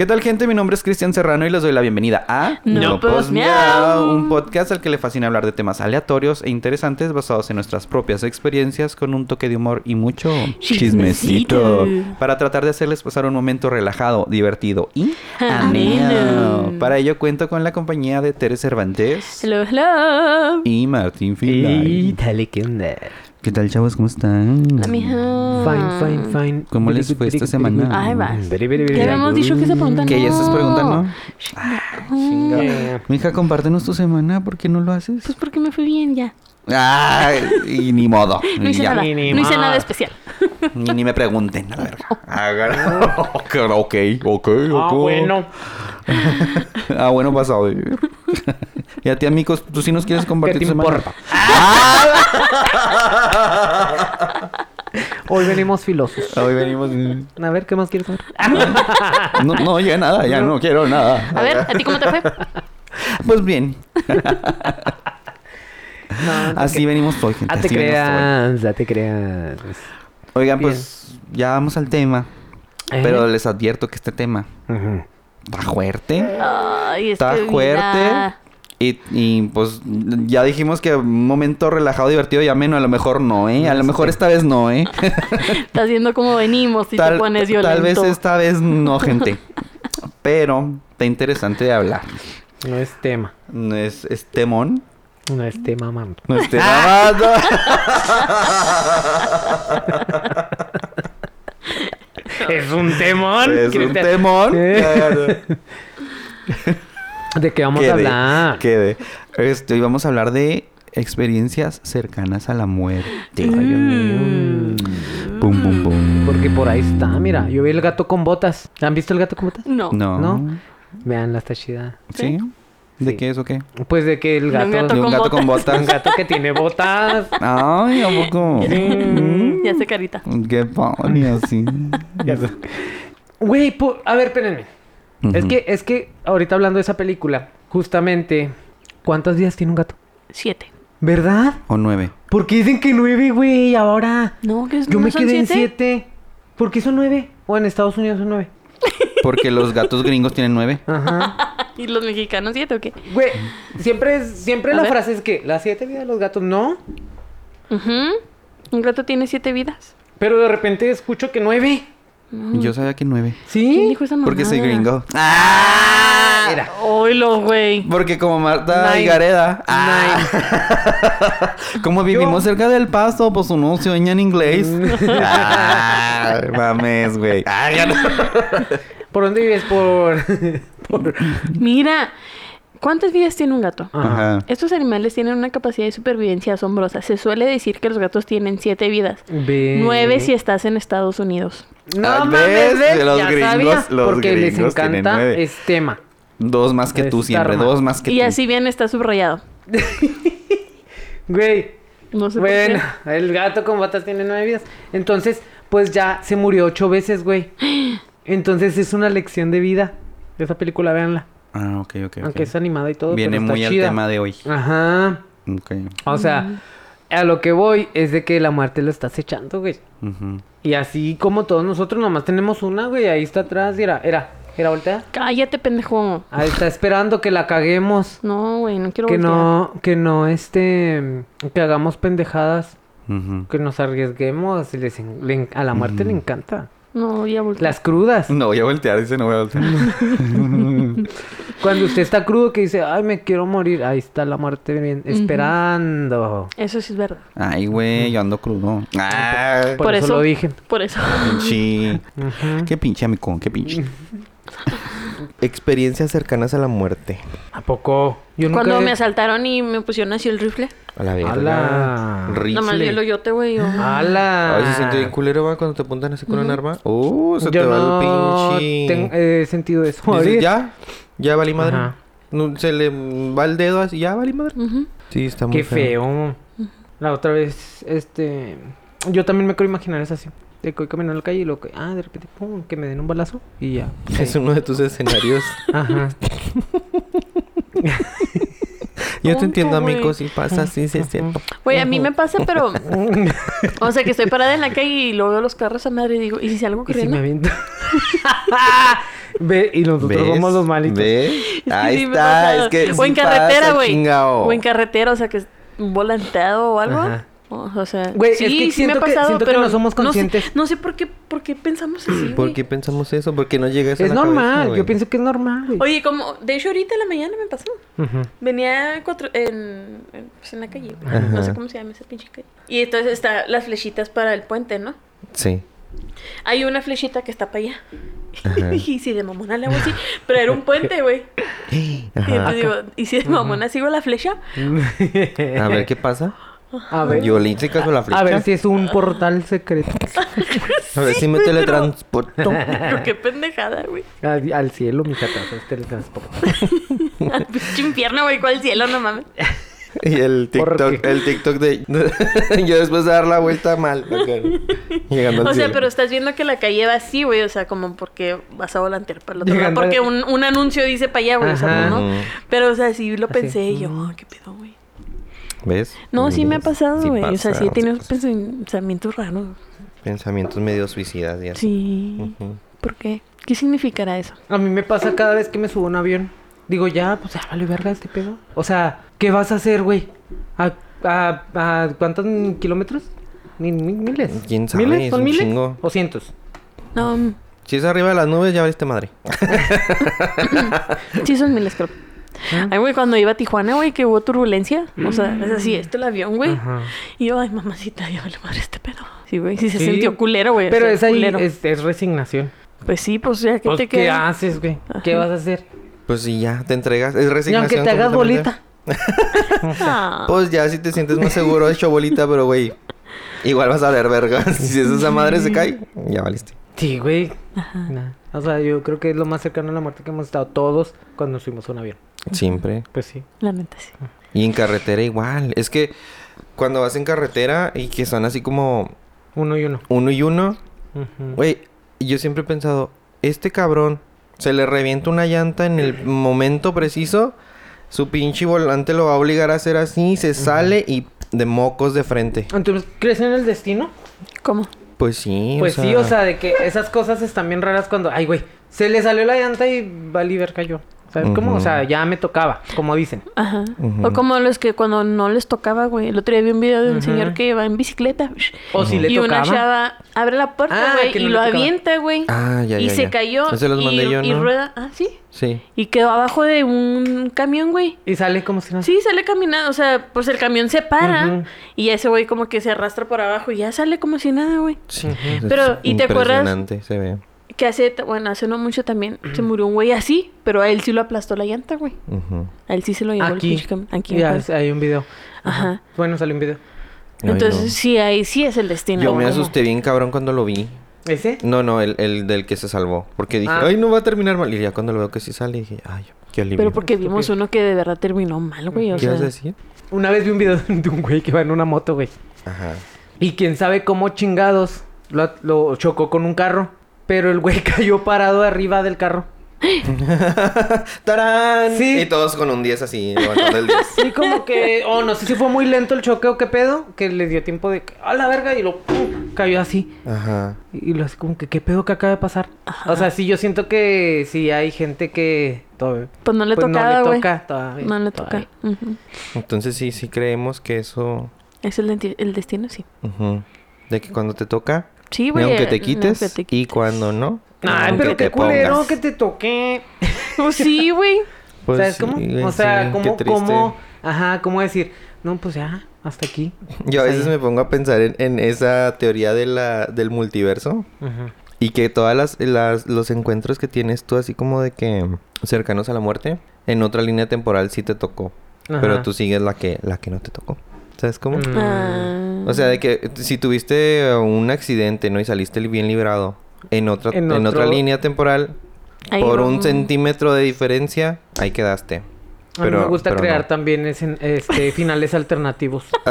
¿Qué tal gente? Mi nombre es Cristian Serrano y les doy la bienvenida a No Pos Miau. un podcast al que le fascina hablar de temas aleatorios e interesantes basados en nuestras propias experiencias con un toque de humor y mucho Chismecito. chismecito para tratar de hacerles pasar un momento relajado, divertido y Ameno. Para ello cuento con la compañía de Tere Cervantes Hello, hello. y Martín Y Filay. dale, ¿qué onda? ¿Qué tal chavos? ¿Cómo están? La mija. Fine, fine, fine. ¿Cómo les fue esta semana? Ay, very Ya habíamos dicho que esa pregunta Que ya estás preguntando. Eh, Mija, compártenos tu semana, ¿por qué no lo haces? Pues porque me fui bien ya. Ay, y ni modo. No hice ya. nada. Ni- ni No hice nada especial. Ni, ni me pregunten, a la verga. Ok, ok, ok. Ah, bueno. Ah, bueno, pasado. y a ti, amigos, tú sí nos quieres ¿Qué compartir te tu semana? importa? Hoy venimos filosos. Hoy venimos. A ver, ¿qué más quieres saber? No, no, ya nada, ya no quiero nada. A ver, ¿a ti cómo te fue? Pues bien, No, así venimos hoy, gente. Ah, te así creas, ya te creas. Oigan, pues ya vamos al tema. Pero les advierto que este tema está fuerte. Ay, Está que fuerte. vida. Y, y, pues ya dijimos que un momento relajado, divertido y ameno, a lo mejor no, ¿eh? A lo mejor esta vez no, ¿eh? Estás viendo cómo venimos y te pones violento. tal vez esta vez no, gente. Pero está interesante de hablar. No es tema. No es, es temón. No es tema, mamá. No es temamando. Es un temón. es un temón. ¿De qué vamos Quede, a hablar? quede. Este, hoy vamos a hablar de experiencias cercanas a la muerte. Ay, Dios mío. Pum, pum, pum. Porque por ahí está, mira. Yo vi el gato con botas. ¿Han visto el gato con botas? No. No. ¿No? Vean, está chida. ¿Sí? ¿De Sí. qué es o qué? Pues de que el De gato... un gato De un con gato con botas. Un gato que tiene botas. Ay, ¿a poco? Mm, Ya sé carita. Qué pony así. Güey, po- a ver, espérenme. Es que, es que ahorita hablando de esa película, justamente, ¿cuántos días tiene un gato? Siete. ¿Verdad? O nueve. Porque dicen que nueve, güey, ahora. No, que es Yo no me son quedé en siete. siete. ¿Por qué son nueve? O en Estados Unidos son nueve. Porque los gatos gringos tienen nueve. Ajá. ¿Y los mexicanos siete o qué? Güey, siempre, es- siempre A la ver. frase es que las siete vidas de los gatos, no. Ujú. Un gato tiene siete vidas. Pero de repente escucho que nueve. Yo sabía que nueve. ¿Quién ¿Sí? dijo esa Porque soy mamada? gringo. Ah, mira. Oilo, güey. Porque como Marta Nine. y Gareda. Ah. como vivimos cerca del paso, pues uno sueña en inglés. ah, mames, güey. Ah, ya no. ¿Por dónde vives? Por... por... Mira, ¿cuántas vidas tiene un gato? Ajá. Estos animales tienen una capacidad de supervivencia asombrosa. Se suele decir que los gatos tienen siete vidas. Ve- Nueve si estás en Estados Unidos. No mames. De los ya gringos, sabía. los porque les gringos encanta nueve. es tema. Dos más que tú siempre, karma. dos más que Y tú. así bien está subrayado. Güey. No sé Bueno, por el gato con botas tiene nueve vidas. Entonces, pues ya se murió ocho veces, güey. Entonces es una lección de vida. Esa película, véanla. Ah, ok, ok. Aunque es animada y todo. Viene pero está muy al tema de hoy. Ajá. Ok. O sea, a lo que voy es de que la muerte lo está acechando, güey. Ujú. Y así como todos nosotros, nomás tenemos una, güey. Ahí está atrás. Era, era, era voltea. Cállate, pendejo. Ahí está esperando que la caguemos. No, güey, no quiero Que voltear. no, que no, este, que hagamos pendejadas, Ujú. que nos arriesguemos. y les le a la muerte le encanta. No, voy a voltear. Las crudas. No voy a voltear, dice no voy a voltear. Cuando usted está crudo que dice, ay, me quiero morir. Ahí está la muerte bien, esperando. Eso sí es verdad. Ay, güey, yo ando crudo. Ah, Por, Por eso, eso- lo dije. Por eso. pinche. Ujú. Qué pinche, amigo, qué pinche. Experiencias cercanas a la muerte. ¿A poco? Yo nunca Cuando he- me asaltaron y me pusieron así el rifle. A la verga. ¡Hala! Nada más vi el hoyote, güey. yo- ¡Hala! A veces siente bien culero, va, cuando te apuntan así con un arma. Uh, se Yo te va no el pinche... ten- he sentido eso. Dices, ahorita. ya, ya valí madre. Ajá. No, se le va el dedo así, ya valí madre. Ujú. Sí, está muy Qué feo. La otra vez, este... Yo también me quiero imaginar esa así. De que voy caminando en la calle y lo que... Ah, de repente, pum, que me den un balazo y ya. Es uno de tus escenarios. Ajá. Yo te entiendo, amigo. Si pasa, sí, sí, es cierto. Güey, a mí me pasa, pero... o sea, que estoy parada en la calle y luego veo los carros a madre y digo, ¿y si salgo Y si corriendo? me aviento. Ve, y nosotros ¿Ves? somos los malitos. ¿Ves? Ahí sí me está. Es que o en sí carretera, güey. O en carretera, o sea, que es volanteado o algo. Ajá. O, sea, Güey, es que sí me siento ha que- pasado, que pero no somos sé- conscientes. No sé, por qué, por qué pensamos así, ¿Por güey. qué pensamos eso? Porque no llega eso a Es la normal. Yo pienso que es normal, güey. Oye, como, de hecho, ahorita en la mañana me pasó. Venía cuatro, en, en, pues, en la calle, no sé cómo se llama esa pinche calle. Y entonces está las flechitas para el puente, ¿no? Sí. Hay una flechita que está para allá. Ajá. y si de mamona le hago así, pero era un puente, güey. Y entonces digo, ¿y si de mamona sigo la flecha? A ver qué pasa. A ver. Caso a la flecha. A ver si es un portal secreto. A ver si me teletransporto. Pero qué pendejada, güey. Al, al cielo, mi jata. Es. Al pinche infierno, güey, ¿cuál cielo? No mames. Y el ¿Por TikTok, el TikTok de... yo después de dar la vuelta mal. Llegando al O sea, cielo. pero estás viendo que la calle va así, güey. O sea, como porque vas a volantear para el otro lado. Porque un, un anuncio dice para allá, güey. O sea. ¿no? Pero, o sea, sí lo Así. pensé y yo, "Ah, ¿qué pedo, güey? ¿Ves? No, sí me ha pasado, Sí güey. o sea, sí he tenido pensamientos raros. Pensamientos medio suicidas y así. Sí. ¿Por qué? ¿Qué significará eso? A mí me pasa cada vez que me subo a un avión. Digo, ya, pues ya vale verga este pedo. O sea, ¿qué vas a hacer, güey? ¿A, a, a cuántos kilómetros? Ni- miles. ¿Quién sabe? ¿Miles? Es ¿Son miles? chingo. ¿O cientos? No, Si es arriba de las nubes, ya valiste madre. sí son miles, creo. Ay, güey, cuando iba a Tijuana, güey, que hubo turbulencia. O sea, es así, este el avión, güey. Ajá. Y yo, ay, mamacita, ya vale madre este pedo. Sí, güey, sí se Sí. sintió culero, güey. o Pero sea, es ahí, culero. es, es resignación. Pues sí, pues ya, ¿qué Pues, te ¿Qué queda? haces, güey? ¿Qué vas a hacer? Pues si ya te entregas. Es Y resignación. aunque te hagas bolita. Ah. Pues ya si te sientes más seguro, hecho bolita, pero güey. Igual vas a ver verga. si esa madre se cae, ya valiste. Sí, güey. Ajá. Nah. O sea, yo creo que es lo más cercano a la muerte que hemos estado todos cuando nos fuimos a un avión. Siempre. Pues sí. La neta, sí. Y en carretera igual. Es que cuando vas en carretera y que son así como Uno y uno. uno y uno, güey, yo siempre he pensado, este cabrón se le revienta una llanta en el momento preciso, su pinche volante lo va a obligar a hacer así, se sale y de mocos de frente. Entonces, ¿crees en el destino? ¿Cómo? Pues sí, Pues sí, o sea, de que esas cosas están bien raras cuando, ay, güey, se le salió la llanta y Valiver cayó. ¿Sabes cómo? O sea, ya me tocaba, como dicen. Ajá. O como los que cuando no les tocaba, güey. El otro día vi un video de un señor que va en bicicleta. O si le y tocaba. una chava abre la puerta, Ah, güey, y no lo tocaba. avienta, güey. Ah, ya, y ya, se ya. cayó. Ese los y, mandé yo, y rueda. Ah, sí. Sí. Y quedó abajo de un camión, güey. Y sale como si no. Sí, sale caminando. O sea, pues el camión se para. Y ese güey como que se arrastra por abajo y ya sale como si nada, güey. Sí. Es Pero, ¿y te acuerdas? Impresionante se ve. Que hace, bueno, hace no mucho también se murió un güey así, pero a él sí lo aplastó la llanta, güey. Ujú. A él sí se lo llevó el Aquí. pinche camión. Aquí. Ya, hay un video. Ajá. Bueno, salió un video. Ay, Entonces, no. sí, ahí sí es el destino. Yo me asusté bien cabrón cuando lo vi. ¿Ese? No, no, el, el del que se salvó. Porque dije, Ah. ay, no va a terminar mal. Y ya cuando lo veo que sí sale, dije, ay, qué alivio. Pero porque vimos uno que de verdad terminó mal, güey. O ¿Qué sea, vas a decir? Una vez vi un video de un güey que va en una moto, güey. Ajá. Y quién sabe cómo chingados lo, lo chocó con un carro. Pero el güey cayó parado arriba del carro. ¡Tarán! Sí. Y todos con un 10 así, levantando el 10. Sí, como que... O no sé si fue muy lento el choque o qué pedo. Que le dio tiempo de... que, ¡A la verga! Y lo... ¡pum! Cayó así. Ajá. Y lo así como que... ¿Qué pedo que acaba de pasar? O sea, sí, yo siento que... Sí hay gente que... todavía- pues no le pues tocaba, no le toca todavía. No le toca. Entonces sí, sí creemos que eso... Es el, el destino, sí. ujú, De que cuando te toca, Sí, güey. aunque te quites, te y quites. cuando no, Ay, pero qué culero que te toqué. Pues sí, güey. Pues ¿Sabes sí, cómo? güey, o sea, sí, ¿cómo, ajá, cómo decir, no, pues ya, hasta aquí. Yo a veces me pongo a pensar en, en esa teoría de la, del multiverso. Ajá. Y que todas las, las- los encuentros que tienes tú así como de que cercanos a la muerte, en otra línea temporal sí te tocó. Pero tú sigues la que, la que no te tocó. ¿Sabes cómo? Mm. Ah. O sea, de que si tuviste un accidente, ¿no? Y saliste bien librado en otra, En en, otra línea temporal, Ahí por un centímetro de diferencia, ahí quedaste. A mí me gusta crear no. también ese- este, finales alternativos.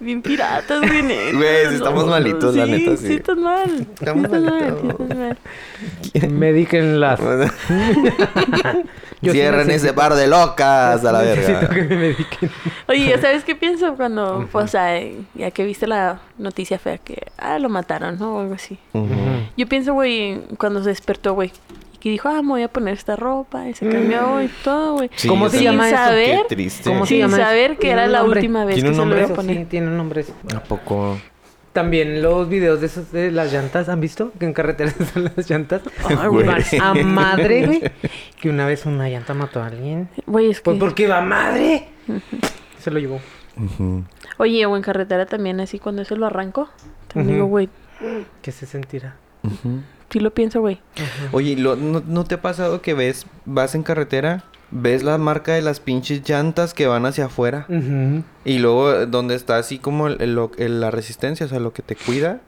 Bien piratas, güey. sí estamos malitos, la neta, sí. Sí, estás mal. Estamos Sí estás mal, malitos. sí estás mal. Medíquenlas. Yo sí Cierren necesito- ese par de locas a la Necesito verga. que me mediquen. Oye, ¿ya ¿sabes qué pienso cuando, o sea, ya que viste la noticia fea que, ah, lo mataron, ¿no? O algo así. Ujú. Yo pienso, güey, cuando se despertó, güey, y que dijo, ah, me voy a poner esta ropa, y se cambió y todo, güey. Sí, ¿Cómo se llama eso? saber, Qué triste. ¿Cómo se sin llama eso? saber que ¿Tiene era un la nombre? última vez ¿Tiene que un se lo iba a poner. sí, tiene un nombre. ¿A poco? También los videos de esos de las llantas, ¿han visto? Que en carreteras están las llantas. Ay, Güey. van a madre, güey. Que una vez una llanta mató a alguien. Güey, es que... Pues porque va a madre. Se lo llevó. Oye, o en carretera también, así, cuando eso lo arranco, también digo, güey, ¿Qué se sentirá? Sí lo pienso, güey. Oye, ¿lo- no, no te ha pasado que ves, vas en carretera, ves la marca de las pinches llantas que van hacia afuera? Y luego eh, donde está así como el- el- lo- el- la resistencia, o sea, lo que te cuida,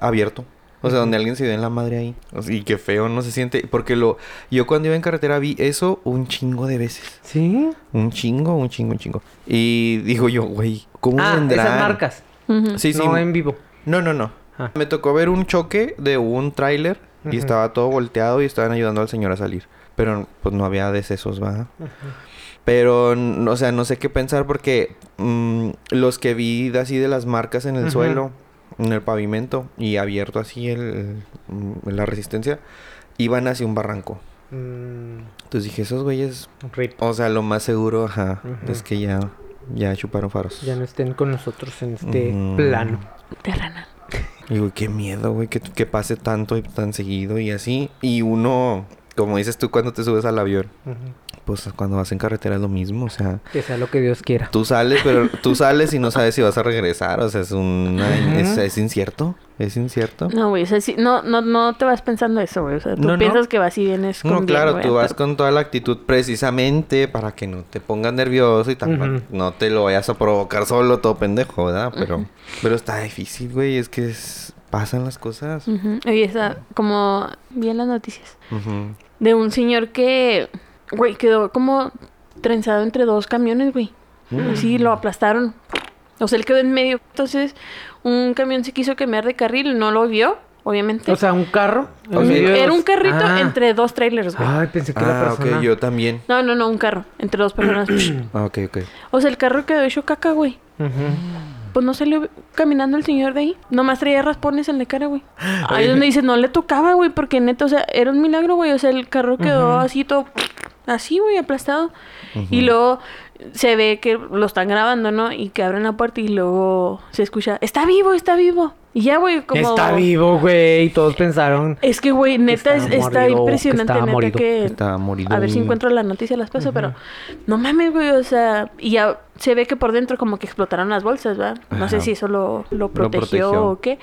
abierto. O sea, donde alguien se dio en la madre ahí. O sea, y qué feo no se siente. Porque lo yo cuando iba en carretera vi eso un chingo de veces. ¿Sí? Un chingo, un chingo, un chingo. Y digo yo, güey, ¿cómo Ah, vendrán? esas marcas. Sí, sí. No en vivo. No, no, no. Ah. Me tocó ver un choque de un tráiler y estaba todo volteado y estaban ayudando al señor a salir. Pero pues no había decesos, ¿va? Pero, n- o sea, no sé qué pensar porque mm, los que vi de así de las marcas en el suelo, en el pavimento y abierto así el, mm, la resistencia, iban hacia un barranco. Mm, Entonces dije, esos güeyes, rip. o sea, lo más seguro, ajá, es que ya, ya chuparon faros. Ya no estén con nosotros en este plano. Terrenal. Y güey, qué miedo, güey, que, que pase tanto y tan seguido y así. Y uno, como dices tú cuando te subes al avión, pues cuando vas en carretera es lo mismo, o sea, Que sea lo que Dios quiera. tú sales, pero tú sales y no sabes si vas a regresar, o sea, es una, Ujú. es, es incierto, es incierto. No, güey, o sea, sí, no, no, no te vas pensando eso, güey. O sea, tú No, no. piensas que vas y vienes con No, bien, claro, güey, tú vas con toda la actitud precisamente para que no te pongas nervioso y tampoco Ujú. no te lo vayas a provocar solo todo pendejo, ¿verdad? Pero, pero está difícil, güey, es que es- pasan las cosas. Ujú. Oye, esa, como vi en las noticias, Ujú. De un señor que, güey, quedó como trenzado entre dos camiones, güey. Mm. Sí, lo aplastaron. O sea, él quedó en medio. Entonces, un camión se quiso cambiar de carril, no lo vio, obviamente. O sea, un carro. O sea, Era un carrito Ah. entre dos trailers, güey. Ay, pensé que la Ah, persona. ok, yo también. No, no, no, un carro. Entre dos personas. Ah, ok, ok. o sea, el carro quedó hecho caca, güey. Ujú. Pues no salió caminando el señor de ahí. Nomás traía raspones en la cara, güey. Ahí donde dice, no le tocaba, güey, porque neta, o sea, era un milagro, güey. O sea, el carro quedó así todo, así, güey, aplastado. Y luego se ve que lo están grabando, ¿no? Y que abren la puerta y luego se escucha, está vivo, está vivo. Y ya, güey, como... Está vivo, güey. Todos pensaron. Es que, güey, neta, es- estaba está morido, que impresionante, neta, morido. que... Morido. A ver si encuentro la noticia, las paso, pero no mames, güey, o sea, y ya se ve que por dentro como que explotaron las bolsas, ¿verdad? No sé si eso lo, lo protegió, protegió. o qué,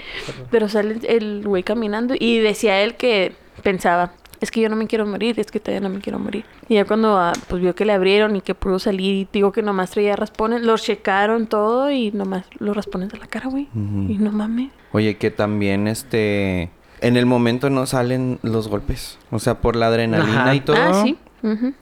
pero sale el güey caminando y decía él que pensaba, es que yo no me quiero morir, es que todavía no me quiero morir. Y ya cuando ah, pues vio que le abrieron y que pudo salir y digo que nomás traía raspones, los checaron todo y nomás los raspones de la cara, güey. Y no mames. Oye, que también este. En el momento no salen los golpes. O sea, por la adrenalina Ajá. y todo. Ah, sí.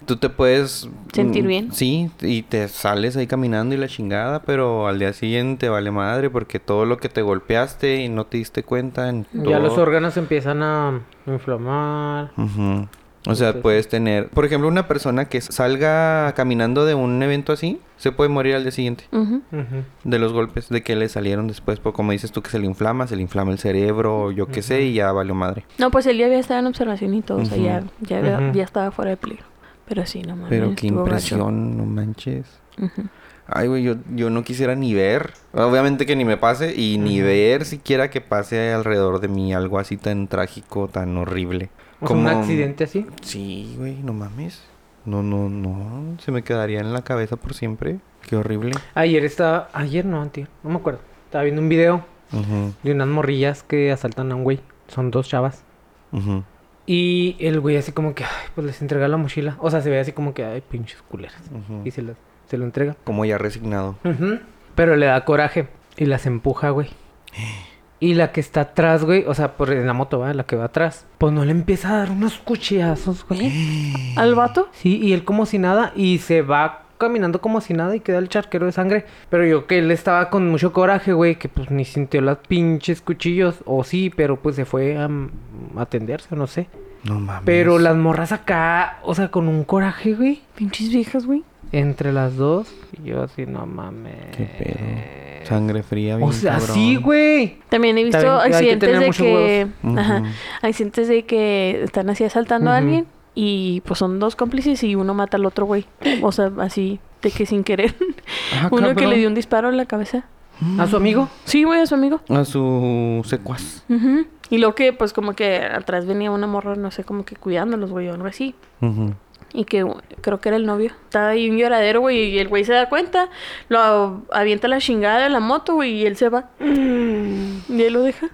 Tú te puedes... Sentir mm, bien. Sí, y te sales ahí caminando y la chingada, pero al día siguiente vale madre porque todo lo que te golpeaste y no te diste cuenta en Ya los órganos empiezan a inflamar. O sea, Entonces- puedes tener... Por ejemplo, una persona que salga caminando de un evento así, se puede morir al día siguiente. De los golpes, de que le salieron después, por como dices tú que se le inflama, se le inflama el cerebro, yo qué sé, y ya valió madre. No, pues él ya había estado en observación y todo, o sea, ya, ya, había- ya estaba fuera de peligro. Pero sí, no mames. Pero qué gacho. impresión, no manches. Ay, güey, yo, yo no quisiera ni ver. Obviamente que ni me pase y ni ver siquiera que pase alrededor de mí algo así tan trágico, tan horrible. O sea, un accidente así. Sí, güey, no mames. No, no, no. Se me quedaría en la cabeza por siempre. Qué horrible. Ayer estaba. Ayer no, tío. No me acuerdo. Estaba viendo un video de unas morrillas que asaltan a un güey. Son dos chavas. ujú. Y el güey así como que, ay, pues les entrega la mochila. O sea, se ve así como que, ay, pinches culeras. Y se lo, se lo entrega. Como ya resignado. Pero le da coraje y las empuja, güey. Y la que está atrás, güey, o sea, por en la moto, ¿va? La que va atrás. Pues no le empieza a dar unos cuchillazos, güey. ¿Al vato? Sí, y él como si nada, y se va caminando como si nada y queda el charquero de sangre. Pero yo que él estaba con mucho coraje, güey, que pues ni sintió las pinches cuchillos. O sí, pero pues se fue a, a atenderse, o no sé. No mames. Pero las morras acá, o sea, con un coraje, güey. Pinches viejas, güey. Entre las dos. Y yo así, no mames. Qué pedo. Sangre fría, bien O sea, cabrón. sí, güey. También he visto También que accidentes de que... huevos. Ajá. Ujú. Accidentes de que están así asaltando a alguien y pues son dos cómplices y uno mata al otro güey. O sea, así de que sin querer. Ah, uno que le dio un disparo en la cabeza. ¿A su amigo? Sí, güey, a su amigo. A su secuaz. Y luego que pues como que atrás venía una morra, no sé, como que cuidándolos, güey, o algo así. Y que creo que era el novio. Estaba ahí un lloradero, güey, y el güey se da cuenta. Lo avienta la chingada de la moto, güey, y él se va. Y él lo deja.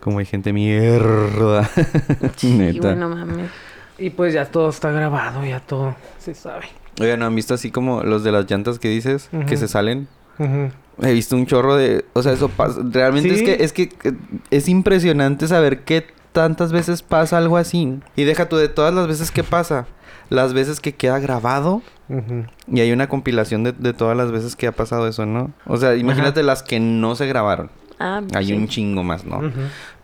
Como hay gente mierda. Sí, Neta. güey, no mames. Y pues ya todo está grabado, ya todo se sabe. Oigan, ¿no han visto así como los de las llantas que dices? Que se salen. Ujú. He visto un chorro de... O sea, eso pasa... Realmente Sí. es que... Es que es impresionante saber qué tantas veces pasa algo así. Y deja tú de todas las veces que pasa. Las veces que queda grabado. Y hay una compilación de, de todas las veces que ha pasado eso, ¿no? O sea, imagínate las que no se grabaron. Ah, Hay sí. un chingo más, ¿no?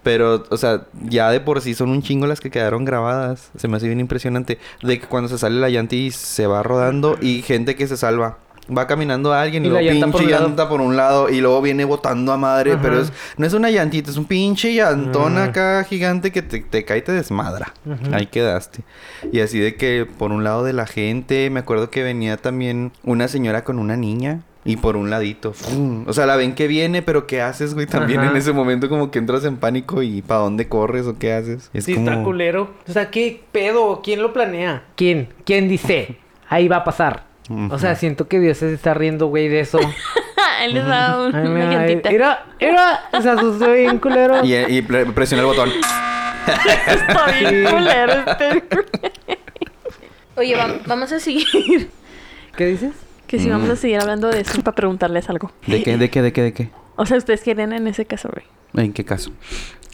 Pero, o sea, ya de por sí son un chingo las que quedaron grabadas. Se me hace bien impresionante. De que cuando se sale la llanta y se va rodando y gente que se salva. Va caminando a alguien y, Y la luego llanta por pinche un lado. llanta por un lado y luego viene botando a madre. Ajá. Pero es, no es una llantita, es un pinche llantón acá gigante que te, te cae y te desmadra. Ahí quedaste. Y así de que por un lado de la gente, me acuerdo que venía también una señora con una niña. Y por un ladito, ¡fum! o sea, la ven que viene, pero ¿qué haces, güey? También Ajá. en ese momento como que entras en pánico y ¿para dónde corres o qué haces? Es sí, como... está culero. O sea, ¿qué pedo? ¿Quién lo planea? ¿Quién? ¿Quién dice? Ahí va a pasar. O sea, siento que Dios se está riendo, güey, de eso. él les da un- Ay, una mira. Era, era, se asustó bien culero. Y, y pre- presiona el botón. Está bien culero este. Oye, va- vamos a seguir. ¿Qué dices? Que si Mm. vamos a seguir hablando de eso para preguntarles algo. ¿De qué, de qué, de qué, de qué? O sea, ustedes quieren en ese caso, güey. ¿En qué caso?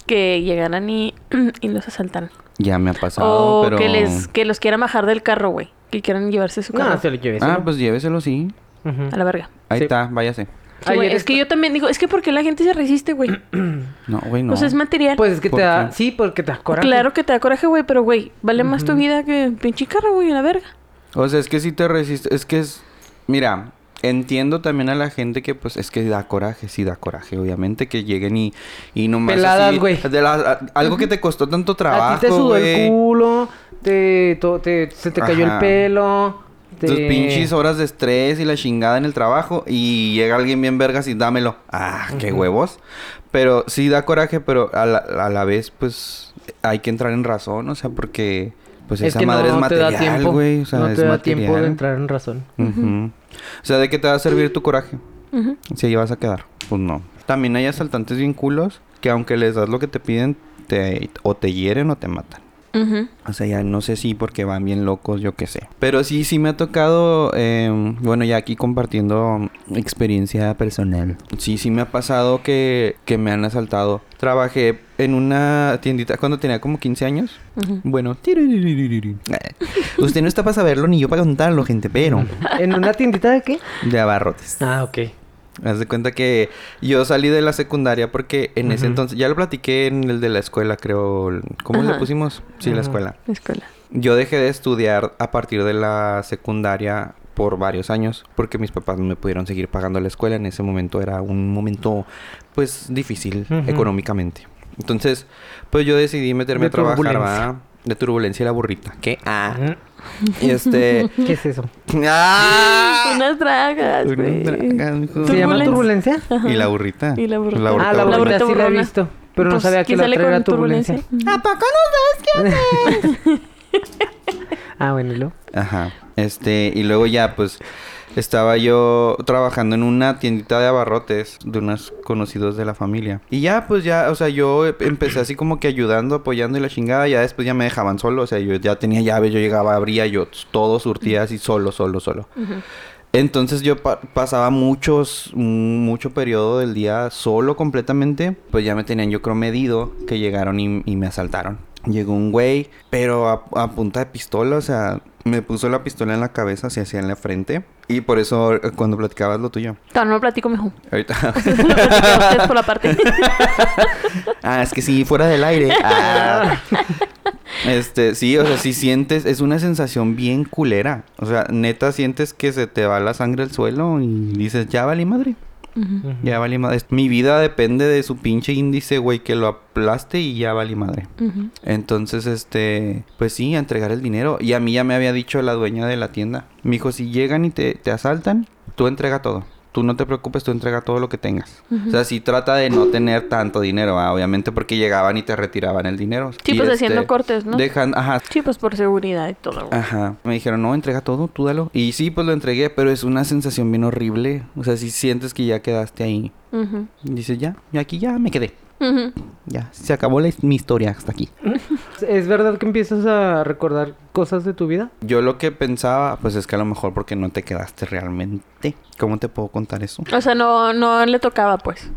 Que llegaran y, y los asaltaran. Ya me ha pasado, o pero... que les que los quieran bajar del carro, güey. Que quieran llevarse su carro No, se lo llevé. Ah, pues lléveselo, sí. A la verga. Ahí Sí. está, váyase. Sí, güey, es que yo también digo, es que porque la gente se resiste, güey. No, güey, no. O sea, es material. Pues es que ¿Por te da... qué? Sí, porque te da coraje. Claro que te da coraje, güey, pero güey, vale más tu vida que pinche carro, güey, a la verga. O sea, es que si te resistes... Es que es... Mira, entiendo también a la gente que, pues, es que da coraje. Sí da coraje, obviamente. Que lleguen y... Y nomás Peladas, güey. algo que te costó tanto trabajo, A ti te sudó el culo, te, to- te- se te cayó Ajá. el pelo. Te... Tus pinches horas de estrés y la chingada en el trabajo y llega alguien bien vergas y dámelo. Ah, qué huevos. Pero sí da coraje, pero a la, a la vez, pues, hay que entrar en razón, o sea, porque, pues, Es esa que madre no es te da material, tiempo. güey. O sea, no es te da material. tiempo de entrar en razón. O sea, ¿de qué te va a servir tu coraje? Si ahí vas a quedar. Pues no. También hay asaltantes bien culos que aunque les das lo que te piden, te, o te hieren o te matan. O sea, ya no sé si porque van bien locos, yo qué sé. Pero sí, sí me ha tocado, eh, bueno, ya aquí compartiendo experiencia personal. Sí, sí me ha pasado que, que me han asaltado. Trabajé en una tiendita cuando tenía como 15 años. Ujú. Bueno, tiririririri. Eh, usted no está para saberlo ni yo para contarlo, gente, pero ¿En una tiendita de qué? de abarrotes. Ah, ok. Haz de cuenta que yo salí de la secundaria porque en ese entonces, ya lo platiqué en el de la escuela, creo. ¿Cómo le Ajá. pusimos? Sí, la escuela. La escuela. Yo dejé de estudiar a partir de la secundaria por varios años porque mis papás no me pudieron seguir pagando la escuela. En ese momento era un momento pues difícil económicamente. Entonces, pues yo decidí meterme De a trabajar. De turbulencia y la burrita. ¿Qué? Ah. Este... ¿Qué es eso? ¡Ah! Unas dragas, Unas güey. dragas. ¿Se llama Turbulencia. Y la burrita. Y la burrita. La Ah, la burrita sí la he visto. Pero no Pues, sabía que ¿quién la sale otra era con turbulencia. turbulencia? ¿A poco no sabes qué hacer? Ah, bueno, ¿y luego? Ajá. Este, y luego ya, pues, estaba yo trabajando en una tiendita de abarrotes de unos conocidos de la familia. Y ya, pues ya, o sea, yo empecé así como que ayudando, apoyando y la chingada. Ya después ya me dejaban solo, o sea, yo ya tenía llaves, yo llegaba, abría, yo todo surtía así solo, solo, solo. Entonces yo pa- pasaba muchos, mucho periodo del día solo completamente. Pues ya me tenían yo creo medido que llegaron y, y me asaltaron. Llegó un güey, pero a, a punta de pistola, o sea, me puso la pistola en la cabeza, se hacía en la frente. Y por eso eh, cuando platicabas lo tuyo. No, no lo platico mejor. Ahorita. lo por la parte. ah, es que sí, fuera del aire. Ah. Este, sí, o sea, si sientes, es una sensación bien culera. O sea, neta sientes que se te va la sangre al suelo y dices, ya vale madre. Ya vale madre. Mi vida depende de su pinche índice, güey, que lo aplaste y ya vale madre. Entonces, este, pues sí, a entregar el dinero. Y a mí ya me había dicho la dueña de la tienda. Me dijo, si llegan y te, te asaltan, tú entrega todo. Tú no te preocupes, tú entrega todo lo que tengas. O sea, sí trata de no tener tanto dinero, ah, obviamente, porque llegaban y te retiraban el dinero. Sí, Y, pues este, haciendo cortes, ¿no? Dejan, ajá, Sí, pues por seguridad y todo. Ajá. Me dijeron, no, entrega todo, tú dalo. Y sí, pues lo entregué, pero es una sensación bien horrible. O sea, si sientes que ya quedaste ahí. Dices, ya, aquí ya me quedé. Ya, se acabó la, mi historia hasta aquí. ¿Es verdad que empiezas a recordar cosas de tu vida? Yo lo que pensaba, pues es que a lo mejor porque no te quedaste realmente. ¿Cómo te puedo contar eso? O sea, no, no le tocaba, pues.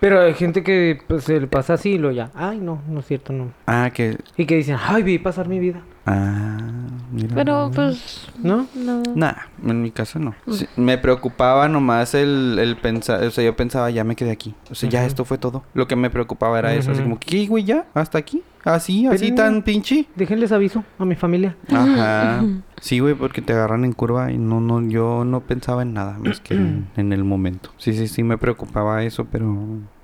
Pero hay gente que pues, se le pasa así y lo ya. Ay, no, no es cierto, no. Ah, que... Y que dicen, ay, vi pasar mi vida. Ah, mira. Pero, pues, ¿No? no. Nah, en mi caso no. Sí, me preocupaba nomás el, el pensar, o sea, yo pensaba, ya me quedé aquí. O sea, ya esto fue todo. Lo que me preocupaba era eso, así como, ¿qué, güey, ya? ¿Hasta aquí? ¿Así? ¿Así Pero- tan pinche? Déjenles aviso a mi familia. Ajá. Sí, güey, porque te agarran en curva y no, no, yo no pensaba en nada más que en, en el momento. Sí, sí, sí me preocupaba eso, pero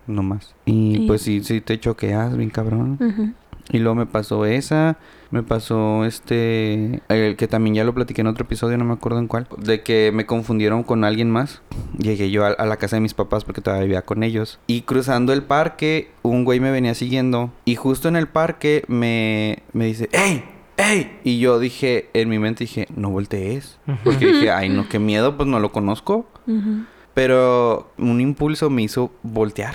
no más. Y Y- pues sí, sí te choqueas bien cabrón. Y luego me pasó esa, me pasó este, el que también ya lo platiqué en otro episodio, no me acuerdo en cuál, de que me confundieron con alguien más. Llegué yo a, a la casa de mis papás porque todavía vivía con ellos. Y cruzando el parque, un güey me venía siguiendo. Y justo en el parque me, me dice, ¡Ey! ¡Ey! Y yo dije, en mi mente dije, no voltees. Porque dije, ay, no, qué miedo, pues no lo conozco. Ujú. Pero un impulso me hizo voltear.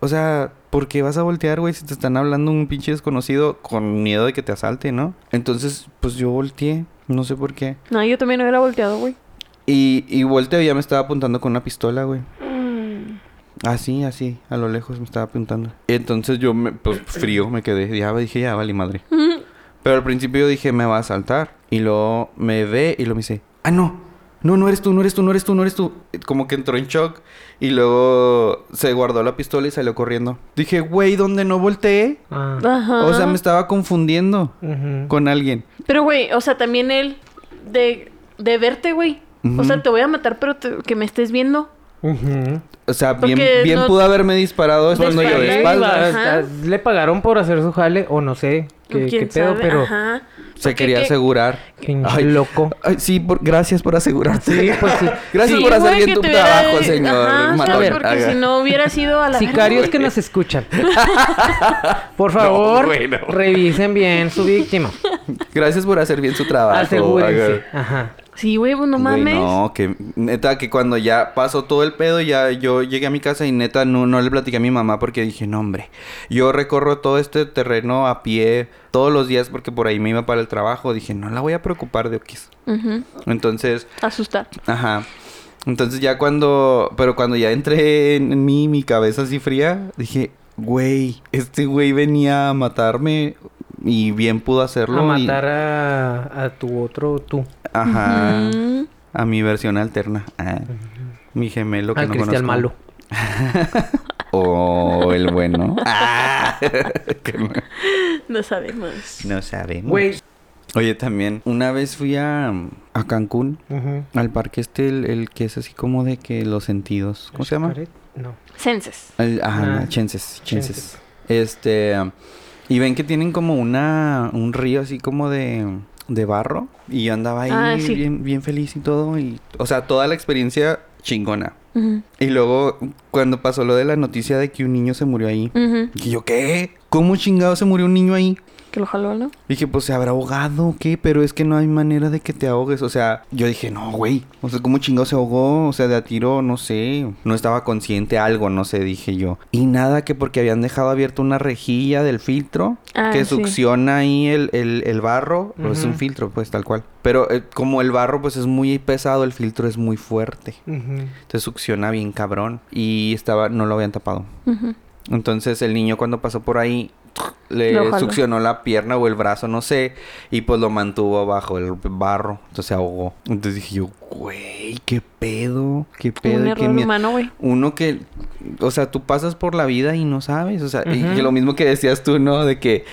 O sea, ¿por qué vas a voltear, güey? Si te están hablando un pinche desconocido con miedo de que te asalte, ¿no? Entonces, pues yo volteé. No sé por qué. No, yo también hubiera volteado, güey. Y, y volteo y ya me estaba apuntando con una pistola, güey. Mm. Así, así, a lo lejos me estaba apuntando. Y entonces yo, me, pues frío, me quedé. Ya dije, ya vale madre. Pero al principio yo dije, me va a asaltar. Y luego me ve y luego me dice, ah, no. No, no eres tú, no eres tú, no eres tú, no eres tú. Como que entró en shock. Y luego se guardó la pistola y salió corriendo. Dije, güey, ¿dónde no volteé? Ah. Ajá. O sea, me estaba confundiendo con alguien. Pero, güey, o sea, también él de, de verte, güey. O sea, te voy a matar, pero te- que me estés viendo. Ujú. O sea, bien, Porque bien no- pudo haberme disparado estando yo de espalda, espaldas. Le pagaron por hacer su jale o no sé qué, ¿Quién qué pedo, sabe? pero Ajá. Se Porque quería que- asegurar. Ay, loco. ay, sí, por- gracias por asegurarte. Sí, pues sí. Gracias Sí, por hacer bien tu hubiera- trabajo, señor. Ajá, si no hubiera sido a la Sicarios que nos escuchan. Por favor, bueno. revisen bien su víctima. Gracias por hacer bien su trabajo. Asegúrense. Haga. Ajá. Sí, güey, pues no Güey, mames. no, que neta que cuando ya pasó todo el pedo, ya yo llegué a mi casa y neta no, no le platiqué a mi mamá porque dije, no hombre, yo recorro todo este terreno a pie todos los días porque por ahí me iba para el trabajo. Dije, no la voy a preocupar de Oquis. Entonces, Asustar. ajá. Entonces ya cuando, pero cuando ya entré en, mí, mi cabeza así fría, dije, güey, este güey venía a matarme y bien pudo hacerlo. A y- matar a, a tu otro tú. Ajá. A mi versión alterna. Ah, Mi gemelo que Al no Cristian malo. O el bueno. Ah, no, sabemos. no sabemos. Güey. Oye, también, una vez fui a, a Cancún, Ujú. al parque este, el, el que es así como de que los sentidos. ¿Cómo se llama? No. Senses. El, ajá, Ah, Chenses, Chenses. Chenses. Este, y ven que tienen como una, un río así como de, de barro. Y yo andaba ahí Ah, sí. bien, bien feliz y todo. Y, o sea, toda la experiencia chingona. Y luego, cuando pasó lo de la noticia de que un niño se murió ahí, y yo, ¿qué? ¿Cómo chingado se murió un niño ahí? Que lo jaló, ¿no? Dije, pues se habrá ahogado, o ¿qué? Pero es que no hay manera de que te ahogues. O sea, yo dije, no, güey. O sea, ¿cómo chingado se ahogó? O sea, de a tiro, no sé. No estaba consciente, algo, no sé, dije yo. Y nada, que porque habían dejado abierta una rejilla del filtro Ah, que sí. succiona ahí el, el, el barro. o Es un filtro, pues, tal cual. Pero eh, como el barro, pues, es muy pesado, el filtro es muy fuerte. Ujú. Entonces succiona bien cabrón. Y estaba, no lo habían tapado. Entonces el niño cuando pasó por ahí le succionó la pierna o el brazo, no sé, y pues lo mantuvo bajo el barro, entonces se ahogó. Entonces dije yo, güey, qué pedo, qué pedo, Un qué error miedo". humano, güey. Uno que, o sea, tú pasas por la vida y no sabes, o sea, y que lo mismo que decías tú, ¿no? De que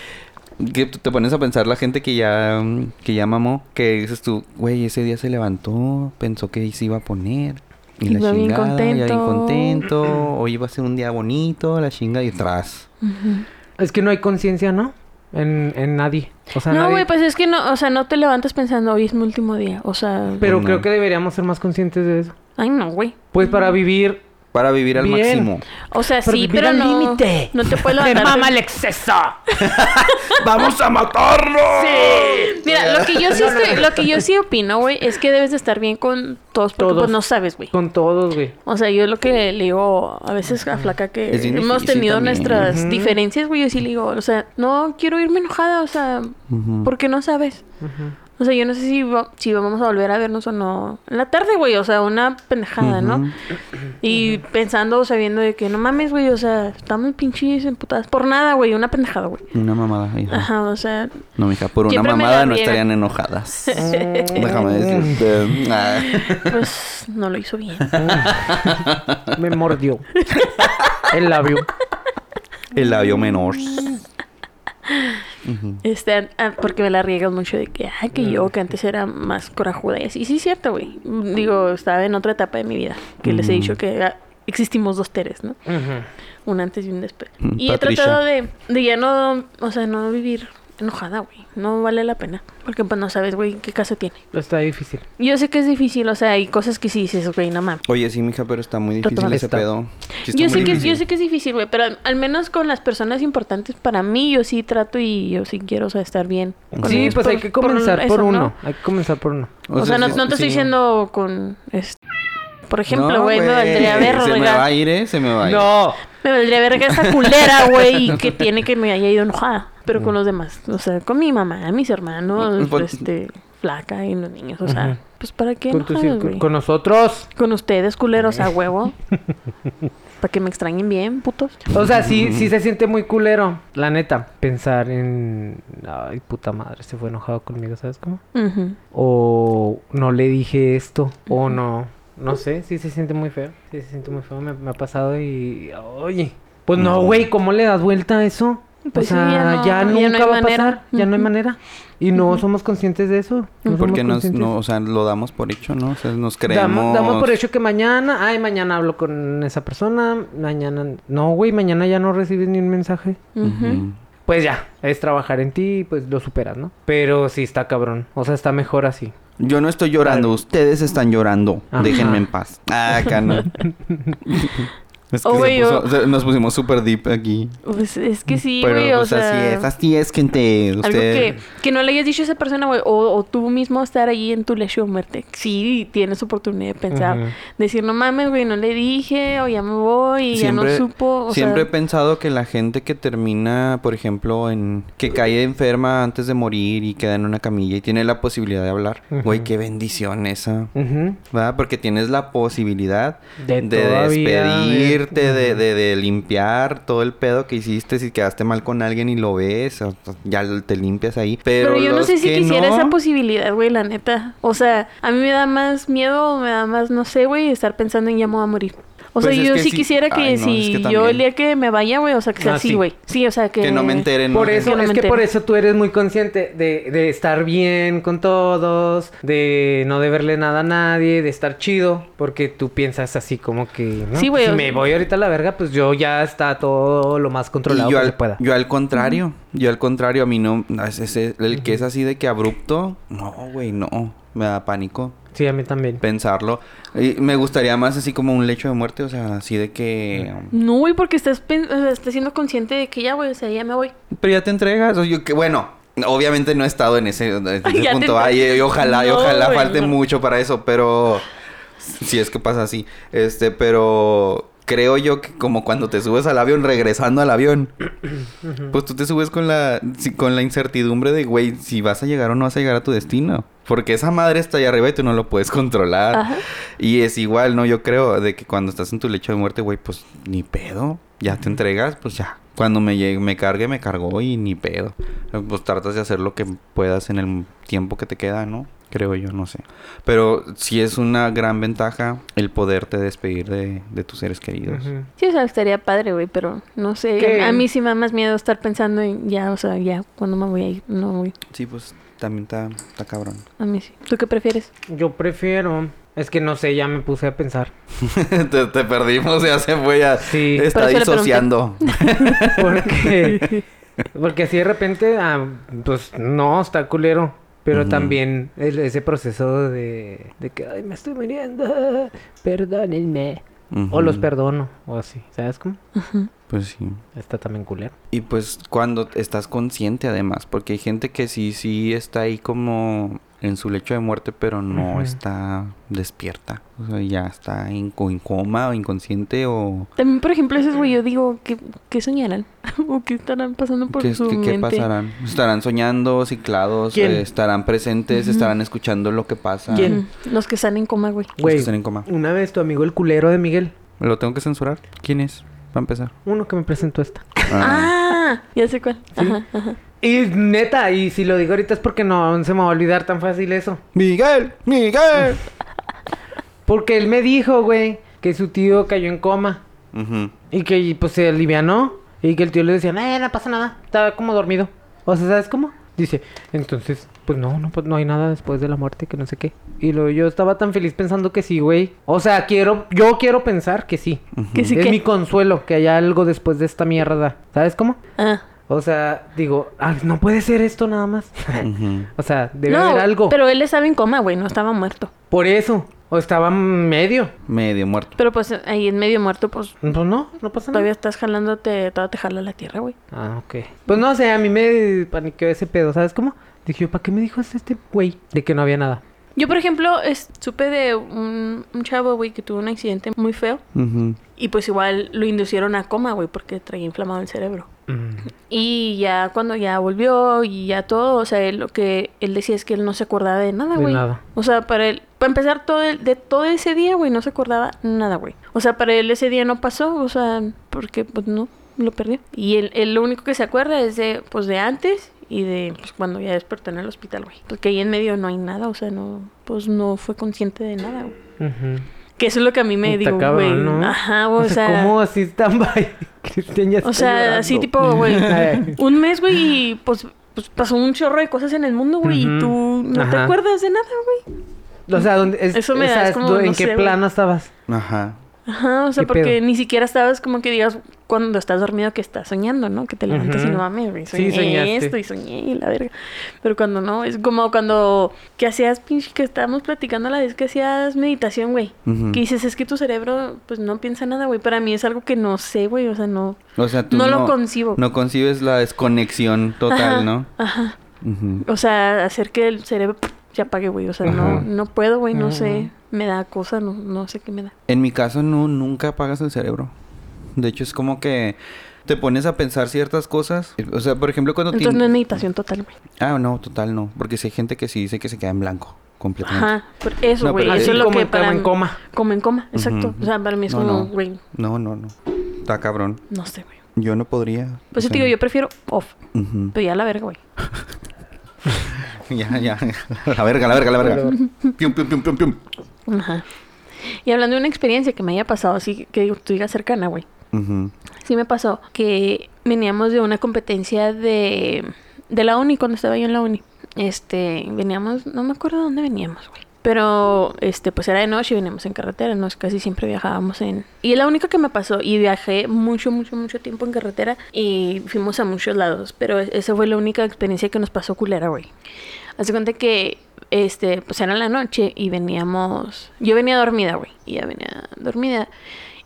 que te pones a pensar la gente que ya que ya mamó, que dices tú, güey, ese día se levantó, pensó que se iba a poner y la Iba bien chingada, ya bien contento. contento, o iba a ser un día bonito, la chinga y. Ujú. Es que no hay conciencia, ¿no? En, en nadie. O sea, No, nadie- güey, pues es que no, o sea, no te levantas pensando, hoy es mi último día. O sea, Pero No. creo que deberíamos ser más conscientes de eso. ay, no, güey. Pues para vivir... Para vivir al Bien. máximo. O sea, Pero sí, vivir pero al no. límite. No te puedes ¡Me levantar. mama de- el exceso! ¡Vamos a matarlo! Mira, lo que yo sí estoy, lo que yo sí opino, güey, es que debes de estar bien con todos, porque Todos. pues no sabes, güey. Con todos, güey. O sea, yo lo que le digo a veces a Flaca que Es hemos tenido también. nuestras diferencias, güey, yo sí le digo, o sea, no quiero irme enojada, o sea, porque no sabes. Ujú. O sea, yo no sé si, va- si vamos a volver a vernos o no. En la tarde, güey, o sea, una pendejada, ¿no? Y pensando, sabiendo de que no mames, güey, o sea, estamos pinches emputadas por nada, güey, una pendejada, güey. Una mamada, hija. Ajá, o sea, No, mija, por una mamada no estarían enojadas. Déjame decirte. Ah. pues no lo hizo bien. Me mordió. El labio. El labio menor. Este, ah, porque me la riegas mucho de que, ay, que yo, que antes era más corajuda y así. Sí, es cierto, güey. Digo, estaba en otra etapa de mi vida. Que les he dicho que ah, existimos dos Teres, ¿no? Un antes y un después. Mm, Y Patricia. he tratado de, de ya no, o sea, no vivir enojada, güey. No vale la pena. Porque pues no sabes, güey, qué caso tiene. Está difícil. Yo sé que es difícil, o sea, hay cosas que sí dices, güey, no mames. Oye, sí, mija, pero está muy difícil Total. ese Está. pedo. Sí Yo sé, que, difícil. yo sé que es difícil, güey, pero al, al menos con las personas importantes para mí, yo sí trato y yo sí quiero, o sea, estar bien. Sí, ellos pues por- hay que comenzar por, eso, uno. ¿no? Hay que comenzar por uno. O, sea, no, no te estoy diciendo con... este, por ejemplo, No, güey, me valdría verga. Se me va a ir, ¿eh? Se me va a ir. No. Me valdría verga esa culera, güey, que tiene que me haya ido enojada. Pero con los demás. O sea, con mi mamá, mis hermanos, Pues- este, flaca y los niños. O sea, pues para qué Con, enojados, con nosotros. Con ustedes, culeros, a huevo. para que me extrañen bien, putos. O sea, sí, sí se siente muy culero. La neta. Pensar en... Ay, puta madre. Se fue enojado conmigo, ¿sabes cómo? O no le dije esto. O no... No sé. Sí se siente muy feo. Sí se siente muy feo. Me, me ha pasado y... Oye. Pues no, No. güey. ¿Cómo le das vuelta a eso? Pues o sí, sea, ya no- ya, ya no nunca hay va a pasar. Ya no hay manera. Y no somos conscientes de eso. No Porque nos, no, o sea, lo damos por hecho, ¿no? O sea, nos creemos... Damos, damos por hecho que mañana, ay, mañana hablo con esa persona, mañana, no, güey, mañana ya no recibes ni un mensaje. Pues ya, es trabajar en ti y pues lo superas, ¿no? Pero sí está cabrón, o sea, está mejor así. Yo no estoy llorando, ustedes están llorando. Ajá. Déjenme en paz. Ah, acá no. Es que Oh, se güey, puso- yo- o sea, nos pusimos súper deep aquí. Pues es que sí, Pero, güey, o pues, sea... así es, así es, gente. Algo Usted... que, que no le hayas dicho a esa persona, güey, o, o tú mismo estar ahí en tu lecho de muerte. Sí, tienes oportunidad de pensar. Decir, no mames, güey, no le dije, o ya me voy, y ya no supo. O siempre he pensado que la gente que termina, por ejemplo, en que cae enferma antes de morir y queda en una camilla y tiene la posibilidad de hablar, güey, qué bendición esa. Ujú. ¿Verdad? Porque tienes la posibilidad De de, todavía de, de- de limpiar todo el pedo que hiciste. Si quedaste mal con alguien y lo ves, o- ya te limpias ahí. Pero, pero yo no sé si quisiera no, esa posibilidad, güey, la neta. O sea, a mí me da más miedo, me da más, no sé, güey, estar pensando en ya me voy a morir. O sea, Pues es yo sí sí- quisiera que Ay, no, si es que yo el día que me vaya, güey, o sea, que sea Ah, así, sí. güey. Sí, o sea, que... Que no me enteren. Por ¿no? eso, Que no es que por eso tú eres muy consciente de, de estar bien con todos, de no deberle nada a nadie, de estar chido, porque tú piensas así como que, ¿no? Sí, güey, Si o me sea- voy ahorita a la verga, pues yo ya está todo lo más controlado Y yo que al, se pueda. yo al contrario, yo al contrario, a mí no, no, es ese- el que es así de que abrupto, no, güey, no, me da pánico. Sí, a mí también. pensarlo. Y me gustaría más así como un lecho de muerte, o sea, así de que... No, güey, porque estás, pen- o sea, estás siendo consciente de que ya, güey, o sea, ya me voy. Pero ya te entregas, o yo que bueno, obviamente no he estado en ese, en ese Ya te punto, ay, y ojalá, y ojalá güey, falte no. mucho para eso, pero si es que pasa así, este, pero creo yo que como cuando te subes al avión regresando al avión, pues tú te subes con la con la incertidumbre de güey, si vas a llegar o no vas a llegar a tu destino, porque esa madre está ahí arriba y tú no lo puedes controlar. Ajá. Y es igual, ¿no? Yo creo de que cuando estás en tu lecho de muerte, güey, pues ni pedo. Ya te entregas, pues ya. Cuando me llegue, me cargue, me cargó y ni pedo. Pues tratas de hacer lo que puedas en el tiempo que te queda, ¿no? Creo yo, no sé. Pero sí es una gran ventaja el poderte despedir de, de tus seres queridos. Sí, o sea, estaría padre, güey, pero no sé. ¿Qué? A mí sí me da más miedo estar pensando en ya, o sea, ya, cuando me voy a ir? No, güey. Sí, pues también está, está cabrón. A mí sí. ¿Tú qué prefieres? Yo prefiero. Es que no sé, ya me puse a pensar. te, te perdimos, ya se fue, ya Sí. está disociando. Porque. Porque así de repente, ah, pues no, está culero. Pero también el- ese proceso de, de que, ay, me estoy muriendo, perdónenme. O los perdono, o así, ¿sabes cómo? Pues sí. Está también culero. Y pues cuando estás consciente además, porque hay gente que sí, sí está ahí como en su lecho de muerte, pero no está despierta. O sea, ya está en, en coma o inconsciente o... También, por ejemplo, esos, güey, yo digo, ¿qué, qué soñarán? ¿O qué estarán pasando por ¿Qué, su qué- qué pasarán? ¿Estarán soñando, ciclados? ¿Quién? eh, ¿Estarán presentes? ¿Estarán escuchando lo que pasa? ¿Quién? Los que están en coma, güey. Los que Güey, están en coma. una vez tu amigo el culero de Miguel, ¿Lo tengo que censurar? ¿Quién es? Va a empezar. uno que me presentó esta. Ah, ya sé cuál. Ajá, ajá. Y neta, y si lo digo ahorita es porque no se me va a olvidar tan fácil eso. ¡Miguel! ¡Miguel! Porque él me dijo, güey, que su tío cayó en coma. Ujú. Y que pues se alivianó. Y que el tío le decía, eh, no pasa nada. Estaba como dormido. O sea, ¿sabes cómo? Dice, entonces, pues no, no, pues no hay nada después de la muerte, que no sé qué. Y luego yo estaba tan feliz pensando que sí, güey. O sea, quiero, yo quiero pensar que sí. Que sí es que- mi consuelo, que haya algo después de esta mierda. ¿Sabes cómo? Ah. O sea, digo, "Ay, no puede ser esto nada más. O sea, debe no, haber algo. pero él estaba en coma, güey, no estaba muerto. Por eso. O estaba medio. Medio muerto. Pero pues ahí en medio muerto, pues Pues no, no pasa nada. todavía estás jalándote, todavía te jala la tierra, güey. Ah, ok. Pues no sé, a mí me paniqueó ese pedo, ¿sabes cómo? Dije, yo, ¿para qué me dijo este güey? De que no había nada. Yo, por ejemplo, es- supe de un, un chavo, güey, que tuvo un accidente muy feo. Y pues igual lo inducieron a coma, güey, porque traía inflamado el cerebro. Y ya cuando ya volvió y ya todo, o sea, él, lo que él decía es que él no se acordaba de nada, De güey. nada. O sea, para él, para empezar, todo el- de todo ese día, güey, no se acordaba nada, güey. O sea, para él ese día no pasó, o sea, porque pues no, lo perdió. Y él, él lo único que se acuerda es de, pues de antes y de pues, cuando ya despertó en el hospital, güey. Porque ahí en medio no hay nada, o sea, no, pues no fue consciente de nada, güey. Ujú. Que eso es lo que a mí me digo, güey. ¿no? Ajá, o, sea, ¿Cómo así stand-by? Cristian ya o está sea, llorando. así tipo, güey, un mes, güey, y pues, pues pasó un chorro de cosas en el mundo, güey, y tú no te Ajá. acuerdas de nada, güey. O sea, ¿dónde, es, Eso me o da sea, como, ¿en no qué sé, plano estabas? Ajá. Ajá, o sea, ¿Qué porque pedo? ni siquiera estabas como que digas cuando estás dormido que estás soñando, ¿no? Que te levantas y no mames, güey, Sí, soñé soñaste. esto y soñé y la verga. Pero cuando no, es como cuando que hacías pinche que estábamos platicando a la vez que hacías meditación, güey. Que dices, es que tu cerebro pues no piensa nada, güey. Para mí es algo que no sé, güey, o sea, no O sea, tú No no, lo concibo. No concibes la desconexión total, Ajá, ¿no? Ajá. O sea, hacer que el cerebro se apague, güey. O sea, no, no puedo, güey, no sé. Me da cosa, no, no sé qué me da. En mi caso, no, nunca apagas el cerebro. De hecho, es como que te pones a pensar ciertas cosas. O sea, por ejemplo, cuando Entonces no es meditación total, güey. Ah, no, total no. Porque si hay gente que sí dice que se queda en blanco completamente. Ajá, por eso, No, güey. pero- eso Así es lo como que en, como para en coma. Como en coma, exacto. O sea, para mí es No, como, no. güey, No, no, no. Está cabrón. no sé, güey. Yo no podría. Pues yo te digo, yo prefiero off. Pero ya la verga, güey. Ya, ya. La verga, la verga, la verga. Pium, pium, pium, pium, pium. Ajá. Y hablando de una experiencia que me haya pasado así, que digo, tú digas cercana, güey. Sí me pasó que veníamos de una competencia de, de la uni, cuando estaba yo en la uni. Este, veníamos, no me acuerdo dónde veníamos, güey. Pero, este, pues era de noche y veníamos en carretera, ¿no? Casi siempre viajábamos en... Y la única que me pasó. Y viajé mucho, mucho, mucho tiempo en carretera y fuimos a muchos lados. Pero esa fue la única experiencia que nos pasó culera, güey. Hace cuenta que este, pues era la noche y veníamos, yo venía dormida, güey, y ella venía dormida.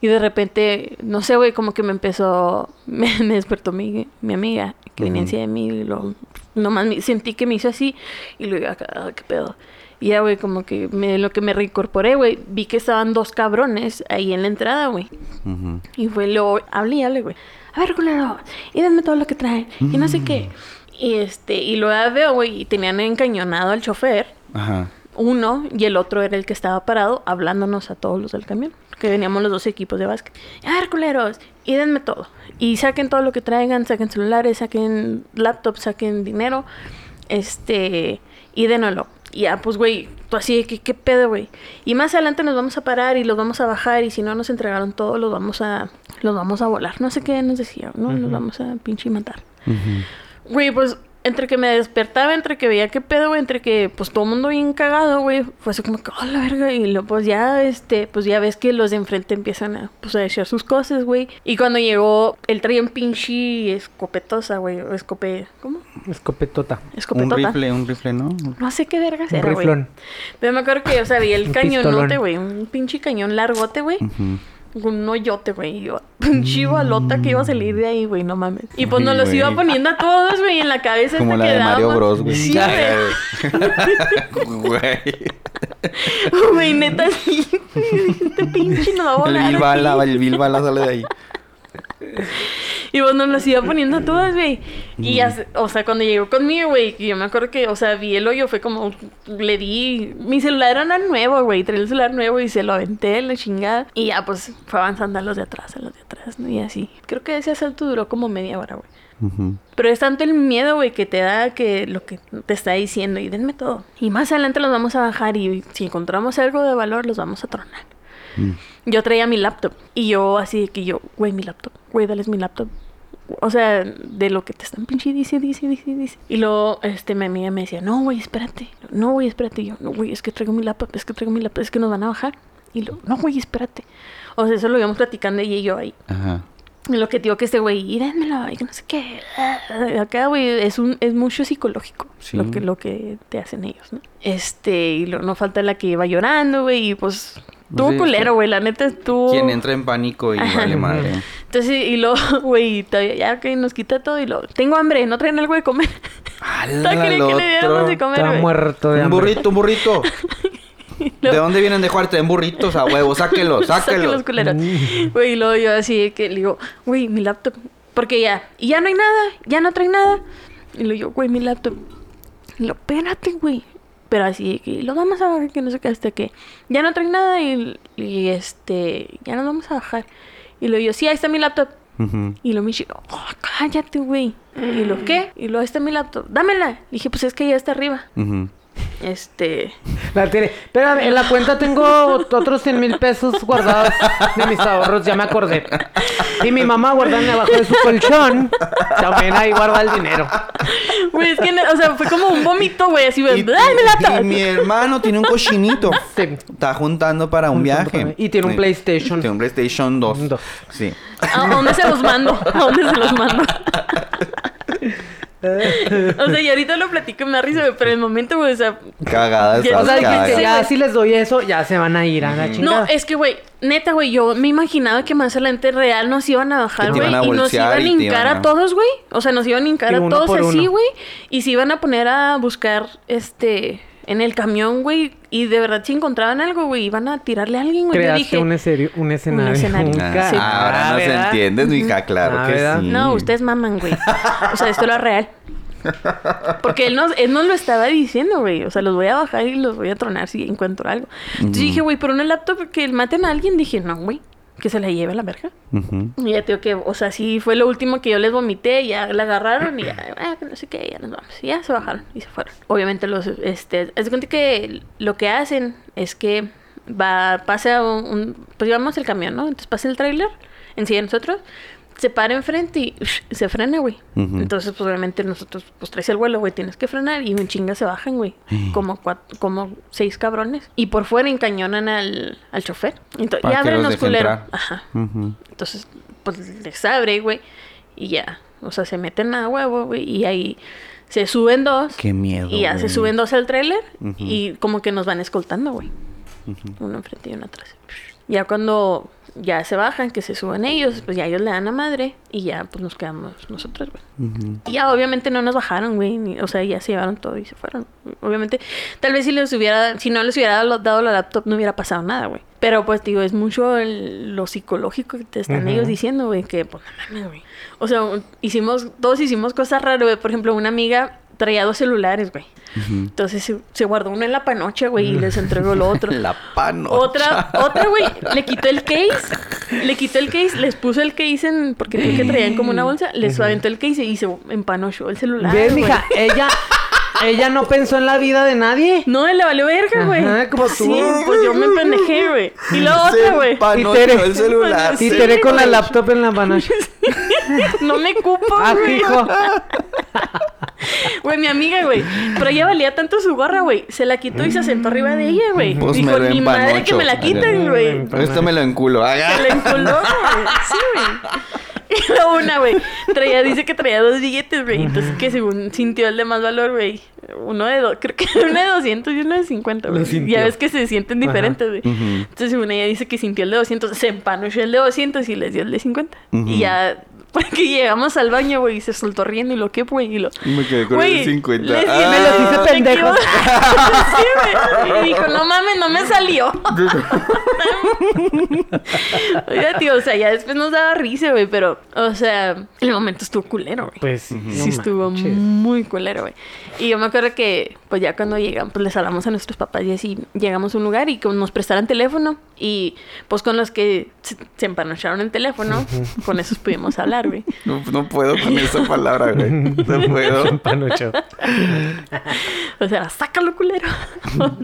Y de repente, no sé, güey, como que me empezó, me, me despertó mi, mi amiga, que venía encima de mí, y lo, nomás me- sentí que me hizo así, y luego, ah, qué pedo. Y ya, güey, como que me, lo que me reincorporé, güey, vi que estaban dos cabrones ahí en la entrada, güey. Y fue luego, hablé y hablé, güey. A ver, culero, y denme todo lo que traen. Y no sé qué. Y este, y luego veo, güey, y tenían encañonado al chofer, Ajá. uno, y el otro era el que estaba parado, hablándonos a todos los del camión. Que veníamos los dos equipos de básquet. A ver, culeros, y denme todo. Y saquen todo lo que traigan, saquen celulares, saquen laptops, saquen dinero. Este, y dénoslo. Y ya, pues, güey, tú así, que, ¿qué pedo, güey? Y más adelante nos vamos a parar y los vamos a bajar. Y si no nos entregaron todo, los vamos a, los vamos a volar. No sé qué nos decían, ¿no? Los vamos a pinche matar. Güey, pues entre que me despertaba, entre que veía qué pedo, güey, entre que pues todo el mundo bien cagado, güey, fue así como que, oh, la verga, y luego pues ya, este, pues ya ves que los de enfrente empiezan a, pues a echar sus cosas, güey. Y cuando llegó, él traía un pinche escopetosa, güey, o escope, ¿cómo? Escopetota. Un Escopetota. rifle, un rifle, ¿no? No sé qué vergas Un era, güey. riflón. Pero me acuerdo que, o sea, vi el Un cañonote, güey, un pinche cañón largote, güey. Con un hoyote, güey. Y yo, pinche balota que iba a salir de ahí, güey, no mames. Y pues nos los güey. iba poniendo a todos, güey, en la cabeza. Como hasta la que de Mario Bros, güey. Sí, güey. Güey. Neta, sí. Este pinche nos va a El volar. Bill aquí. Bala, el Bill Bala sale de ahí. Y pues nos los iba poniendo a todas, güey. Y ya, o sea, cuando llegó conmigo, güey, yo me acuerdo que, o sea, vi el hoyo, fue como, le di, mi celular era nuevo, güey, traía el celular nuevo y se lo aventé, la chingada. Y ya, pues, fue avanzando a los de atrás, a los de atrás, ¿no? Y así. Creo que ese asalto duró como media hora, güey. Pero es tanto el miedo, güey, que te da que lo que te está diciendo y denme todo. Y más adelante los vamos a bajar y si encontramos algo de valor los vamos a tronar. Mm. Yo traía mi laptop y yo así de que yo, güey, mi laptop, güey, dales mi laptop. O sea, de lo que te están pinche dice, dice, dice, dice. Y luego, este, mi amiga me decía, no, güey, espérate. No, güey, espérate. Y yo, no, güey, es que traigo mi laptop, es que traigo mi laptop, es que nos van a bajar. Y luego, no, güey, espérate. O sea, eso lo íbamos platicando ella y yo ahí. Ajá. Y lo que digo que este güey, y dénmelo, y que no sé qué. Acá, güey, es un, es mucho psicológico Sí. lo que, lo que te hacen ellos, ¿no? Este, y lo- no falta la que iba llorando, güey, y pues estuvo Sí, culero, güey, la neta estuvo. Quien entra en pánico y Ajá. vale madre. Entonces, y luego, güey, todavía ya que nos quita todo y lo, tengo hambre, no traen algo de comer. ¡Hala, que le diéramos de comer, Está güey. muerto de Un hambre. burrito, un burrito. ¿De dónde vienen de Juárez? En burritos a huevo, sáquelos, Sáquenlos, sáquelos. culeros. Mm. Güey, y luego yo así que le digo, güey, mi laptop. Porque ya, y ya no hay nada, ya no trae nada. Y le digo, güey, mi laptop. Y lo, espérate, güey. Pero así que lo vamos a bajar, que no sé qué, hasta que ya no trae nada y, y este, ya nos vamos a bajar. Y luego yo, sí, ahí está mi laptop. Ujú. Y lo me dice, oh, cállate, güey. Y lo, ¿qué? Y lo, ahí está mi laptop. Dámela. Le dije, pues es que ya está arriba. Ujú. Este, La tiene. Espérame, en la cuenta tengo otros 100 mil pesos guardados de mis ahorros, ya me acordé. Y mi mamá guardando abajo de su colchón, también ahí guarda el dinero. güey, es que, o sea, fue como un vómito, güey, así, güey, ¡ay, mi laptop! y mi hermano tiene un cochinito. Sí. Está juntando para un viaje. para- y tiene un Sí. PlayStation. Tiene un PlayStation 2. Un dos. Sí. ¿A dónde se los mando? ¿A dónde se los mando? O sea, y ahorita lo platico y me da risa, pero en el momento, güey, o sea... Cagada Ya- O sea, si les doy eso, ya se van a ir a la No, chingada. es que, güey, neta, güey, yo me imaginaba que más adelante real nos iban a bajar, güey, y nos iban a hincar a a- todos, güey. O sea, nos iban a hincar a todos así, güey, y se iban a poner a buscar, este, en el camión, güey, y de verdad si encontraban algo, güey, iban a tirarle a alguien, güey. Creaste dije, un, escenario, un escenario. escenario. un Ah, Sí. Ahora nos ¿verdad? entiendes, mija, claro Ah, que ¿verdad? sí. No, ustedes maman, güey. O sea, esto era real. Porque él nos, él nos lo estaba diciendo, güey. O sea, los voy a bajar y los voy a tronar si encuentro algo. Entonces dije, güey, por una laptop que maten a alguien, dije, no, güey, que se la lleve a la verga. Ujú. Y ya te digo que, o sea, sí fue lo último que yo les vomité, ya la agarraron y ya, ah, no sé qué, ya nos vamos. Y ya se bajaron y se fueron. Obviamente los, este, es de cuenta que lo que hacen es que va, pasa un, un- pues llevamos el camión, ¿no? Entonces pasa el tráiler, encima de nosotros, se para enfrente y se frena, güey. Entonces, pues obviamente nosotros, pues traes el vuelo, güey, tienes que frenar y un chinga se bajan, güey. Como cuatro, como seis cabrones. Y por fuera encañonan al, al chofer. Entonces, Para y que los ábrenos, deje culero. entrar. Ajá. Entonces, pues les abre, güey. Y ya. O sea, se meten a huevo, güey. Y ahí Se suben dos. Qué miedo. Y ya se suben dos al tráiler Ujú. y como que nos van escoltando, güey. Uno enfrente y uno atrás. Ya cuando ya se bajan, que se suban ellos, pues ya ellos le dan a madre y ya pues nos quedamos nosotros, güey. Y ya obviamente no nos bajaron, güey. O sea, ya se llevaron todo y se fueron. Obviamente, tal vez si les hubiera, si no les hubiera dado, la laptop no hubiera pasado nada, güey. Pero pues digo, es mucho el- lo psicológico que te están ellos diciendo, güey, que pues no mames, güey. O sea, hicimos, todos hicimos cosas raras, güey. Por ejemplo, una amiga traía dos celulares, güey. Entonces se, se guardó uno en la panoche, güey, y les entregó el otro. La panocha. Otra, otra, güey, le quitó el case, le quitó el case, les puso el case en, porque creo que traían como una bolsa, les aventó el case y se empanochó el celular. ¿Ves, güey. mija? Ella, ella no pensó en la vida de nadie. No, le valió verga, güey. Ajá, como tú. Sí, pues yo me pendejé, güey. Y la otra, güey. empanochó Y Tere- el celular. Y Sí, Tere con la laptop en la panocha. No me cupo, Ah, güey. hijo. Güey, mi amiga, güey. Pero ella valía tanto su gorra, güey. Se la quitó y se sentó arriba de ella, güey. Pues Dijo, ni madre que empanocho. me la quiten, güey. Esto me lo enculo. Se la enculó, güey. Sí, güey. Y la una, güey, traía, dice que traía dos billetes, güey. Entonces que según sintió el de más valor, güey. Uno de dos, creo que uno de 200 y uno de 50, Lo güey. Ya ves que se sienten diferentes, güey. Ujú. Entonces según ella dice que sintió el de 200, se empanochó el de 200 y les dio el de 50. Ujú. Y ya, porque llegamos al baño, güey, y se soltó riendo y lo que, güey, y lo... Me quedé con Güey, el 50. les- Ah. me los hice me pendejos. sí, güey. Y dijo, no mames, no me salió. Oiga, tío, o sea, ya después nos daba risa, güey, pero, o sea, el momento estuvo culero, güey. Pues sí. sí, estuvo muy culero, güey. Y yo me acuerdo que, pues ya cuando llegamos, pues les hablamos a nuestros papás y así, llegamos a un lugar y que nos prestaran teléfono. Y pues con los que se, se empanocharon el teléfono, con esos pudimos hablar, güey. No, no puedo con esa palabra, güey. No puedo. Panocho. O sea, sácalo, culero.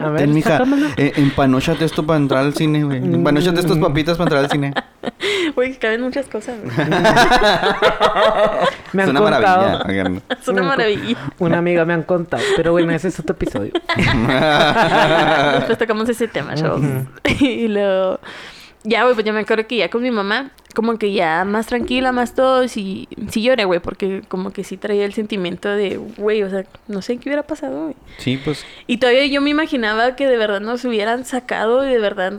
A ver, Ten, mija, eh, empanóchate esto para entrar al cine, güey. Empanóchate estas papitas para entrar al cine. Güey, caben muchas cosas, güey. Me es han una contado. maravilla. Es una maravilla. Una amiga me han contado. Pero bueno, ese es otro episodio. Después tocamos ese tema, chavos. y luego... Ya, güey, pues yo me acuerdo que ya con mi mamá, como que ya más tranquila, más todo, sí, sí lloré, güey, porque como que sí traía el sentimiento de, güey, o sea, no sé qué hubiera pasado, güey. Sí, pues. Y todavía yo me imaginaba que de verdad nos hubieran sacado y de verdad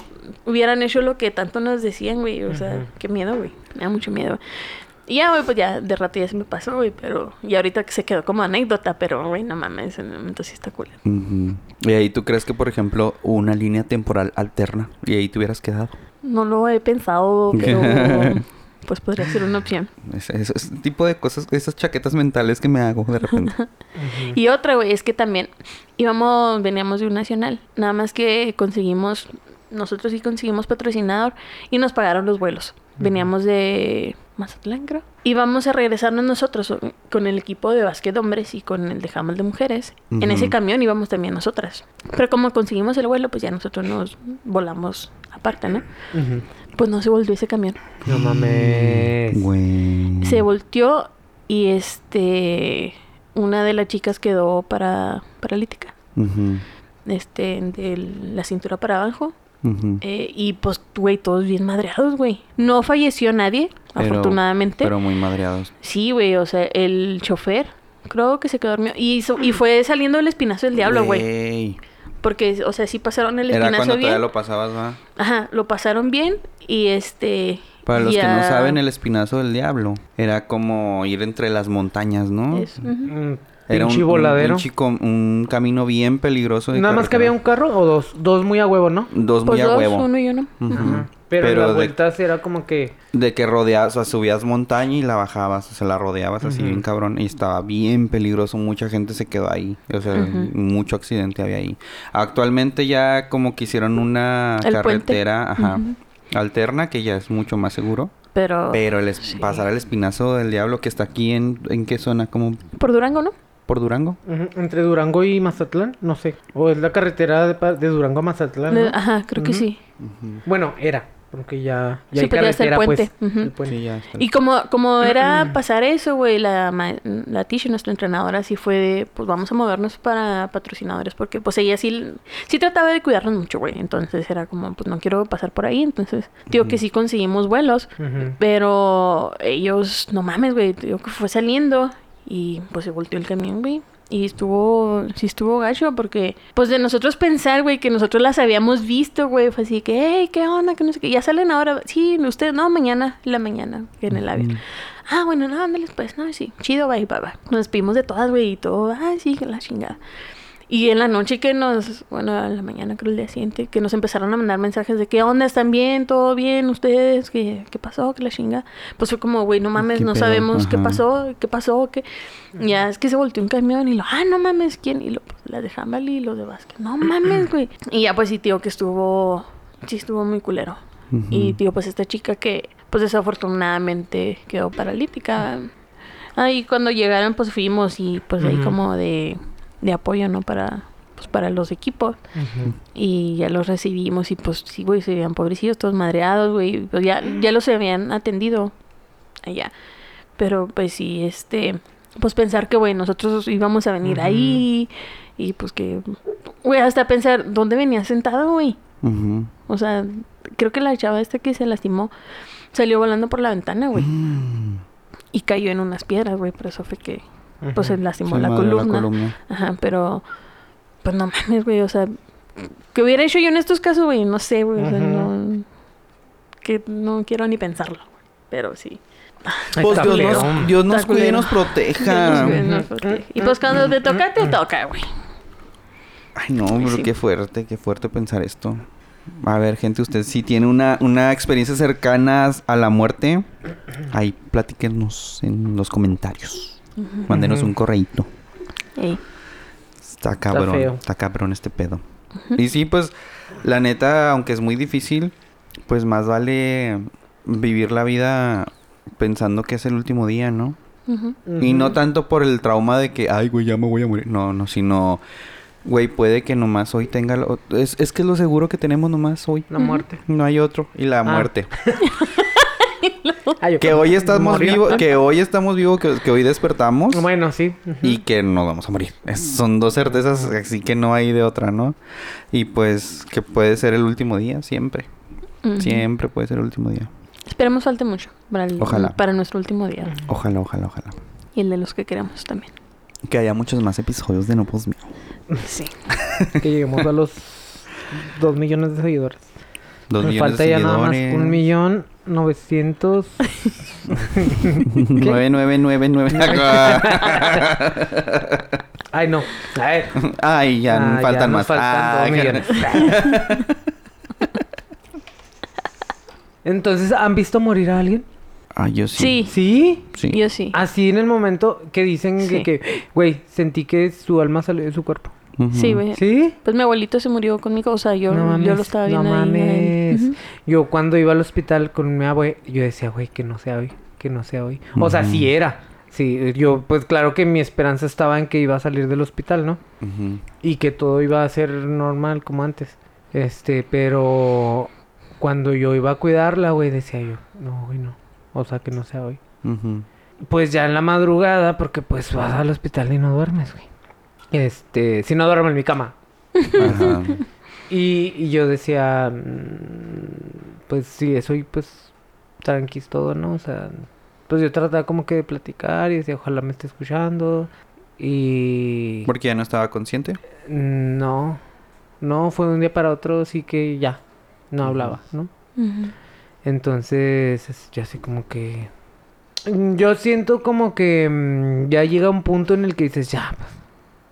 hubieran hecho lo que tanto nos decían, güey. O sea, qué miedo, güey. Me da mucho miedo. Y ya, güey, pues ya de rato ya se me pasó, güey, pero... Y ahorita que se quedó como anécdota, pero, güey, no mames, en el momento sí está cool. Y ahí tú crees que, por ejemplo, una línea temporal alterna y ahí te hubieras quedado. No lo he pensado, pero... pues podría ser una opción. Ese, ese- ese tipo de cosas, esas chaquetas mentales que me hago de repente. Y otra, güey, es que también íbamos, veníamos de un nacional. Nada más que conseguimos, nosotros sí conseguimos patrocinador y nos pagaron los vuelos. Veníamos de Mazatlán, creo. Íbamos a regresarnos nosotros con el equipo de básquet hombres y con el de jamal de mujeres. En ese camión íbamos también nosotras. Pero como conseguimos el vuelo, pues ya nosotros nos volamos aparte, ¿no? Pues no se volvió ese camión. No mames. Güey. Se volteó y este una de las chicas quedó para paralítica. Este, de la cintura para abajo. Eh, y pues, güey, todos bien madreados, güey. No falleció nadie, Pero- afortunadamente. Pero muy madreados. Sí, güey, o sea, el chofer creo que se quedó dormido. Y, hizo- y fue saliendo el espinazo del diablo, güey. Porque, o sea, sí pasaron el Era espinazo cuando bien. todavía lo pasabas, ¿va? Ajá, lo pasaron bien. Y este. Para los que no saben, el espinazo del diablo era como ir entre las montañas, ¿no? es-. Mm, Era un, pinche un- voladero. un chico, un camino bien peligroso. de Nada más que había un carro o dos. Dos muy a huevo, ¿no? Dos Pues muy a huevo. uno y uno. Ajá. Pero, en Pero de- vueltas era como que... De que rodeabas, o sea, subías montaña y la bajabas, o sea, la rodeabas así bien cabrón y estaba bien peligroso, mucha gente se quedó ahí, o sea, mucho accidente había ahí. Actualmente ya como que hicieron una El carretera, ajá, alterna que ya es mucho más seguro, Pero. pero el sí. pasar al espinazo del diablo que está aquí en en qué zona, como Por Durango, ¿no? Por Durango. Entre Durango y Mazatlán, no sé. O es la carretera de, pa- de Durango a Mazatlán, Ajá, creo que sí. Bueno, era. Porque ya, ya Sí, hay ya está el carretera, pues. puente. El puente. Sí, ya está. Y como, como era pasar eso, güey, la, ma- la Tisha, nuestra entrenadora, sí fue de, pues vamos a movernos para patrocinadores, porque pues ella sí, sí trataba de cuidarnos mucho, güey. Entonces era como, pues no quiero pasar por ahí. Entonces, digo que sí conseguimos vuelos, pero ellos, no mames, güey, digo que fue saliendo y pues se volteó el camión, güey. Y estuvo, sí estuvo gacho porque, pues de nosotros pensar, güey, que nosotros las habíamos visto, güey, fue así que, hey, ¿qué onda? Que no sé qué, ya salen ahora, sí, ustedes, no, mañana, la mañana, en el avión. Ah, bueno, no, ándales pues, no, sí, chido, bye, bye, bye. Nos despedimos de todas, güey, y todo, ah, sí, que la chingada. Y en la noche que nos, bueno, a la mañana creo el día siguiente, que nos empezaron a mandar mensajes de qué onda, están bien, todo bien, ustedes, qué, qué pasó, qué la chinga. Pues fue como, güey, no mames, ¿Qué no pedo? sabemos qué pasó, qué pasó, qué. Ya es que se volteó un camión y lo, ah, no mames, ¿quién? Y lo, pues, la de Hamal y lo de Vázquez, no mames, güey. Y ya pues sí, tío, que estuvo, sí estuvo muy culero. Y tío, pues esta chica que, pues desafortunadamente quedó paralítica. Ahí cuando llegaron, pues fuimos y pues ahí como de, de apoyo, ¿no? Para, pues para los equipos. Y ya los recibimos y pues sí, güey, se veían pobrecillos, todos madreados, güey. Pues ya, ya los habían atendido allá. Pero pues sí, este, pues pensar que, güey, nosotros íbamos a venir ahí y pues que, güey, hasta pensar, ¿dónde venía sentado, güey? O sea, creo que la chava esta que se lastimó salió volando por la ventana, güey. Mm. Y cayó en unas piedras, güey. Por eso fue que, pues, se lastimó Se la columna. Ajá, pero, pues no mames, güey. O sea, ¿qué hubiera hecho yo en estos casos, güey? No sé, güey. O sea, no. Que no quiero ni pensarlo, güey. Pero sí. Pues está Dios nos, Dios nos cuide y nos proteja. Dios, güey, no, porque- Y pues cuando te toca, te toca, güey. Ay, no, pero Sí. qué fuerte, qué fuerte pensar esto. A ver, gente, usted si tiene una, una experiencia cercana a la muerte, ahí platíquenos en los comentarios. Mándenos un correíto. Ey. Está cabrón, está cabrón este pedo. Y sí, pues, la neta, aunque es muy difícil, pues más vale vivir la vida pensando que es el último día, ¿no? Y no tanto por el trauma de que, ay, güey, ya me voy a morir. No, no, sino, güey, puede que nomás hoy tenga... lo- Es, es que es lo seguro que tenemos nomás hoy. La muerte. No hay otro. Y la Ah. muerte. Que hoy estamos vivos, que hoy estamos vivos, que, que hoy despertamos. Bueno, sí. Y que nos vamos a morir. Es- son dos certezas, así que no hay de otra, ¿no? Y pues que puede ser el último día, siempre. Siempre puede ser el último día. Esperemos falte mucho para, el- Ojalá. para nuestro último día. Ojalá, ojalá, ojalá. Y el de los que queremos también. Que haya muchos más episodios de No Pues Mío. Sí. Que lleguemos a los dos millones de seguidores. Dos Nos millones falta de ya nada más seguidores. un millón novecientos. Nueve, nueve, nueve, nueve. Ay, no. Ay, Ay, ya Ah, faltan nos más. faltan dos Ay, millones. Entonces, ¿han visto morir a alguien? Ah, yo sí. Sí, Sí. Sí. yo sí. Así en el momento que dicen Sí. que, que, güey, sentí que su alma salió de su cuerpo. Sí, güey. ¿Sí? Pues mi abuelito se murió conmigo, o sea, yo, No yo lo estaba no viendo ahí. mames. Ujú. Yo cuando iba al hospital con mi abue, yo decía, güey, que no sea hoy, que no sea hoy. O sea, sí era. Sí, yo, pues claro que mi esperanza estaba en que iba a salir del hospital, ¿no? Y que todo iba a ser normal como antes. Este, pero cuando yo iba a cuidarla, güey, decía yo, no, güey, no. O sea, que no sea hoy. Pues ya en la madrugada, porque pues vas al hospital y no duermes, güey. Este, si no duermo en mi cama. Ajá. Y, y yo decía, mm, pues sí, eso y pues tranquis todo, ¿no? O sea, pues yo trataba como que de platicar y decía, ojalá me esté escuchando. Y Porque ya no estaba consciente. no, no, fue de un día para otro, sí que ya, no hablaba, ¿no? Ujú. Entonces, es- ya así como que... mm, Yo siento como que mm, ya llega un punto en el que dices, ya, pues,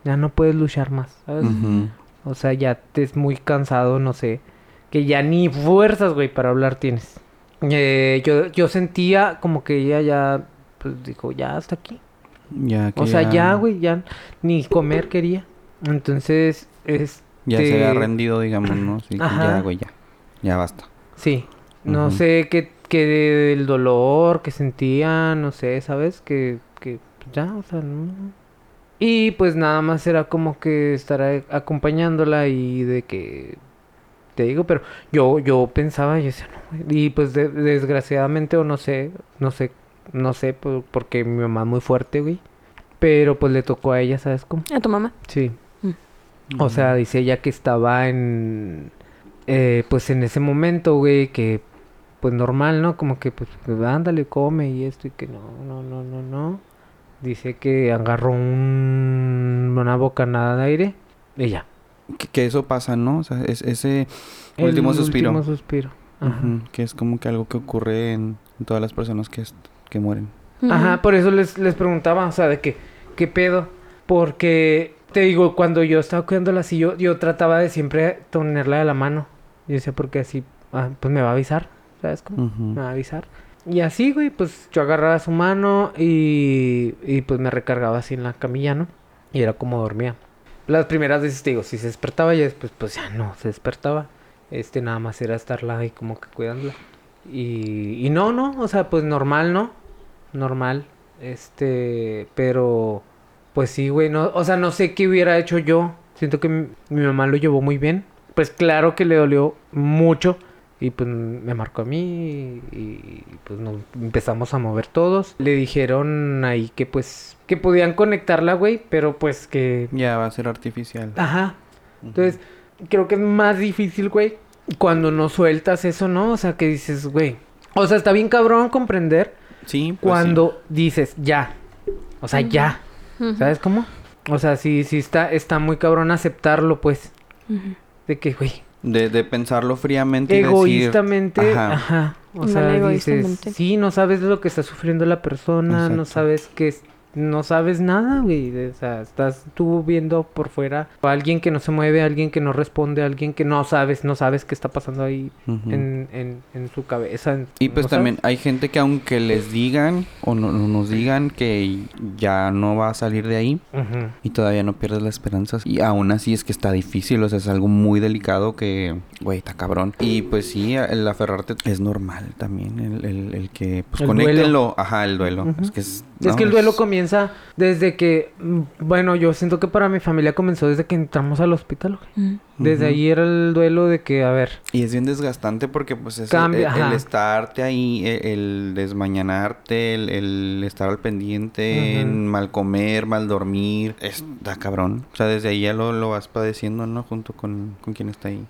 ya no puedes luchar más, ¿sabes? O sea, ya te es muy cansado, no sé. Que ya ni fuerzas, güey, para hablar tienes. Eh, yo, yo sentía como que ella ya, pues dijo, ya hasta aquí. Ya que O sea, ya, güey, ya ni comer quería. Entonces, es... Ya se había rendido, digamos, ¿no? Sí, Ajá. ya, güey, ya. Ya basta. Sí. No sé qué, qué del dolor que sentía, no sé, ¿sabes? Que, que pues, ya, o sea, no. Y pues nada más era como que estar a- acompañándola y de que te digo, pero yo yo pensaba y decía, no, güey. y pues de- desgraciadamente o no sé, no sé, no sé por- porque mi mamá es muy fuerte, güey. Pero pues le tocó a ella, ¿sabes cómo? A tu mamá. Sí. O sea, dice ella que estaba en... eh, pues en ese momento, güey, que... Pues normal, ¿no? Como que, pues, pues, ándale, come y esto y que no, no, no, no, no. Dice que agarró un una bocanada de aire y ya. Que, que eso pasa, ¿no? O sea, es, ese El último suspiro. último suspiro. Ajá. Que es como que algo que ocurre en, en todas las personas que, que mueren. Ajá, por eso les, les preguntaba, o sea, de que, ¿qué pedo? Porque, te digo, cuando yo estaba cuidándola así, yo, yo trataba de siempre tenerla de la mano. Yo decía, porque así, ah, pues me va a avisar, ¿sabes cómo? Me va a avisar. Y así, güey, pues yo agarraba su mano y, y pues me recargaba así en la camilla, ¿no? Y era como dormía. Las primeras veces, te digo, si se despertaba y después, pues ya no, se despertaba. Este, nada más era estarla ahí como que cuidándola. Y, y no, no, o sea, pues normal, ¿no? Normal. Este, pero, pues sí, güey, no, o sea, no sé qué hubiera hecho yo. Siento que mi, mi mamá lo llevó muy bien. Pues claro que le dolió mucho. Y pues me marcó a mí y, y, pues nos empezamos a mover todos. Le dijeron ahí que pues que podían conectarla, güey, pero pues que... Ya va a ser artificial. Ajá. Entonces, creo que es más difícil, güey, cuando no sueltas eso, ¿no? O sea, que dices, güey. O sea, está bien cabrón comprender Sí, pues cuando dices ya. O sea, ya. ¿Sabes cómo? O sea, sí, sí está, está muy cabrón aceptarlo, pues. De que, güey. De, de pensarlo fríamente y decir... egoístamente, ajá. ajá. O sea, dices, egoístamente. sí, no sabes lo que está sufriendo la persona, no sabes que es- no sabes nada, güey. O sea, estás tú viendo por fuera a alguien que no se mueve, a alguien que no responde, a alguien que no sabes, no sabes qué está pasando ahí en, en, en su cabeza. en- Y pues no sabes. también hay gente que aunque les digan o no, no nos digan que ya no va a salir de ahí y todavía no pierdes la esperanza. Y aún así es que está difícil, o sea, es algo muy delicado que, güey, está cabrón. Y pues sí, el aferrarte es normal también, el, el, el que, pues El conéctenlo, ajá, el duelo. Es que es... Es no, que el duelo es- comienza desde que, mm, bueno, yo siento que para mi familia comenzó desde que entramos al hospital. Ujú. Desde ahí era el duelo de que, a ver, Y es bien desgastante porque pues es Cambia, el, estarte ahí, el, el desmañanarte, el, el estar al pendiente, en mal comer, mal dormir, está cabrón. O sea, desde ahí ya lo, lo vas padeciendo, ¿no? Junto con, con quien está ahí.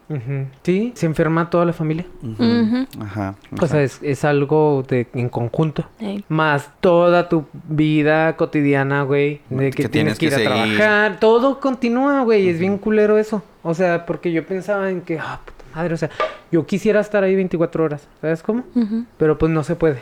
Sí, se enferma toda la familia. Ajá. O sea, es, es algo de, en conjunto. Más toda tu vida cotidiana, güey. De que, Que tienes tienes que ir que a seguir. trabajar. Todo continúa, güey. Es bien culero eso. O sea, porque yo pensaba en que, ah, puta madre, o sea, yo quisiera estar ahí 24 horas. ¿Sabes cómo? Pero pues no se puede.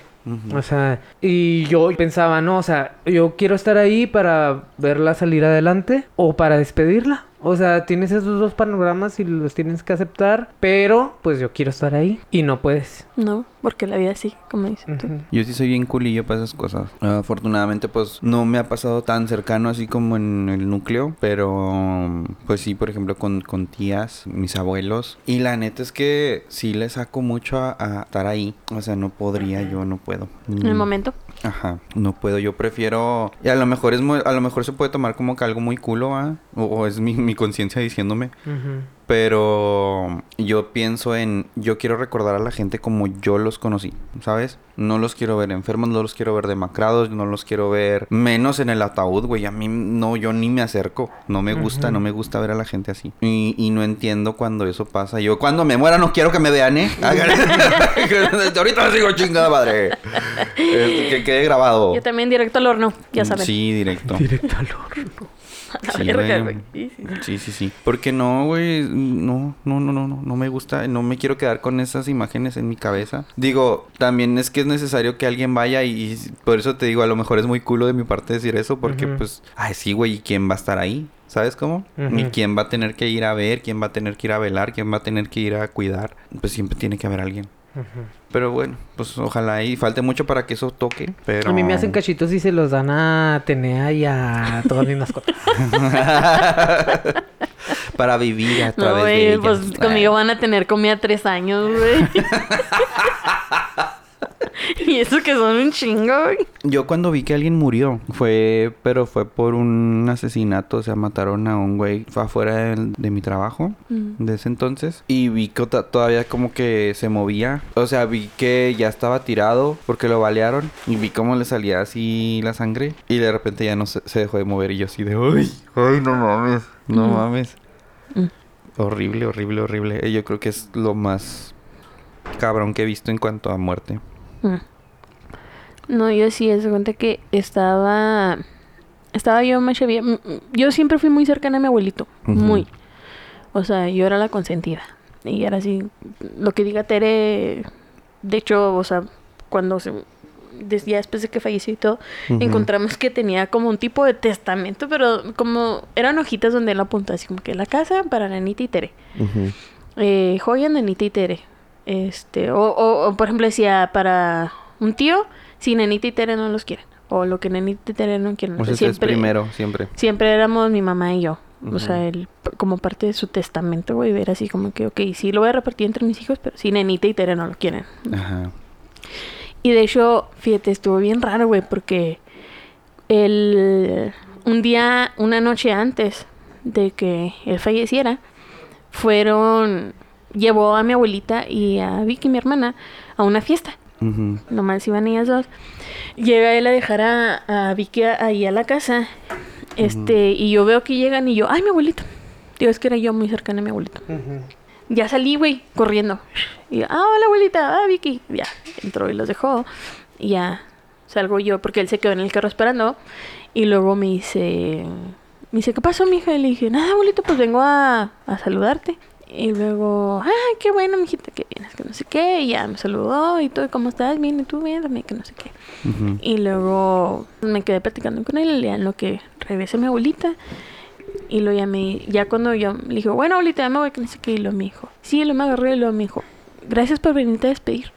O sea, y yo pensaba, no, o sea, yo quiero estar ahí para verla salir adelante o para despedirla. O sea, tienes esos dos panoramas y los tienes que aceptar, pero pues yo quiero estar ahí y no puedes. No, porque la vida sigue, como dices tú. Yo sí soy bien culillo para esas cosas. afortunadamente, pues no me ha pasado tan cercano así como en el núcleo. Pero, pues sí, por ejemplo, con, con tías, mis abuelos. Y la neta es que sí le saco mucho a, a estar ahí. O sea, no podría, yo no puedo. En el Mm. momento. Ajá, no puedo, yo prefiero... Y a lo mejor es muy- a lo mejor se puede tomar como que algo muy culo, ¿ah? O, es mi, mi conciencia diciéndome. Pero yo pienso en, yo quiero recordar a la gente como yo los conocí, ¿sabes? No los quiero ver enfermos, no los quiero ver demacrados, no los quiero ver menos en el ataúd, güey. A mí no, yo ni me acerco, no me gusta, no me gusta ver a la gente así. Y, y no entiendo cuando eso pasa. Yo cuando me muera no quiero que me vean, ¿eh? Ahorita sigo chingada madre. Este, que quede grabado. Yo también directo al horno, ya saben. Oh. Sí, directo. Directo al horno. Sí. Sí, sí, sí. Porque no, güey, no, no, no, no, no, no me gusta, no me quiero quedar con esas imágenes en mi cabeza. Digo, también es que es necesario que alguien vaya y, y por eso te digo, a lo mejor es muy culo de mi parte decir eso, porque pues, ay, sí, güey, ¿y quién va a estar ahí? ¿Sabes cómo? Ujú. ¿Y quién va a tener que ir a ver? ¿Quién va a tener que ir a velar? ¿Quién va a tener que ir a cuidar? Pues siempre tiene que haber alguien. Pero bueno, pues ojalá y falte mucho para que eso toque, pero... A mí me hacen cachitos y se los dan a Tenea y a todas mis mascotas. para vivir a través No, de güey, ellas. pues conmigo van a tener comida tres años, güey. y eso que son un chingo, güey. Yo cuando vi que alguien murió, fue, pero fue por un asesinato, o sea, mataron a un güey, fue afuera de, mi trabajo, Mm. de ese entonces, y vi que todavía como que se movía, o sea, vi que ya estaba tirado porque lo balearon, y vi cómo le salía así la sangre, y de repente ya no se, se dejó de mover, y yo así de, ay, ay, no mames, no Mm. mames. Mm. Horrible, horrible, horrible. Eh, Yo creo que es lo más cabrón que he visto en cuanto a muerte. Mm. No, yo sí, es cuenta que estaba estaba yo más chavilla. Mm, Yo siempre fui muy cercana a mi abuelito. Muy. O sea, yo era la consentida. Y era así, lo que diga Tere, de hecho, o sea, cuando se, ya después de que falleció y todo, encontramos que tenía como un tipo de testamento, pero como eran hojitas donde él apuntó así como que la casa para Nanita y Tere, eh, joya Nanita y Tere, este, o, o, o, por ejemplo decía para un tío, si Nanita y Tere no los quieren, o lo que Nanita y Tere no quieren. O sea, ese es primero, siempre. Siempre éramos mi mamá y yo. O sea, él, como parte de su testamento, güey, era así como que, ok, sí lo voy a repartir entre mis hijos, pero sí, Nenita y Tere no lo quieren. Ajá. Y de hecho, fíjate, estuvo bien raro, güey, porque el, un día, una noche antes de que él falleciera, fueron, llevó a mi abuelita y a Vicky, mi hermana, a una fiesta. Ujú. Nomás iban ellas dos. Llega él a dejar a, a Vicky a- ahí a la casa. Este, y yo veo que llegan y yo, ay, mi abuelito. Digo, es que era yo muy cercana a mi abuelito. Ya salí, güey, corriendo. Y yo, ah, hola, abuelita, ah, Vicky. Ya, entró y los dejó. Y ya salgo yo porque él se quedó en el carro esperando. Y luego me dice, me dice, ¿qué pasó, mija? Y le dije, nada, abuelito, pues vengo a, a saludarte. Y luego, ay, qué bueno, mijita, que vienes, que no sé qué. Y ya me saludó y todo, ¿cómo estás? Bien, y tú bien, también, que no sé qué. Ujú. Y luego me quedé platicando con él, ya en lo que regrese mi abuelita. Y lo llamé, ya cuando yo le dije, bueno, abuelita, ya me voy, que no sé qué. Y lo me dijo, sí, lo me agarré y lo me dijo, gracias por venirte a despedir.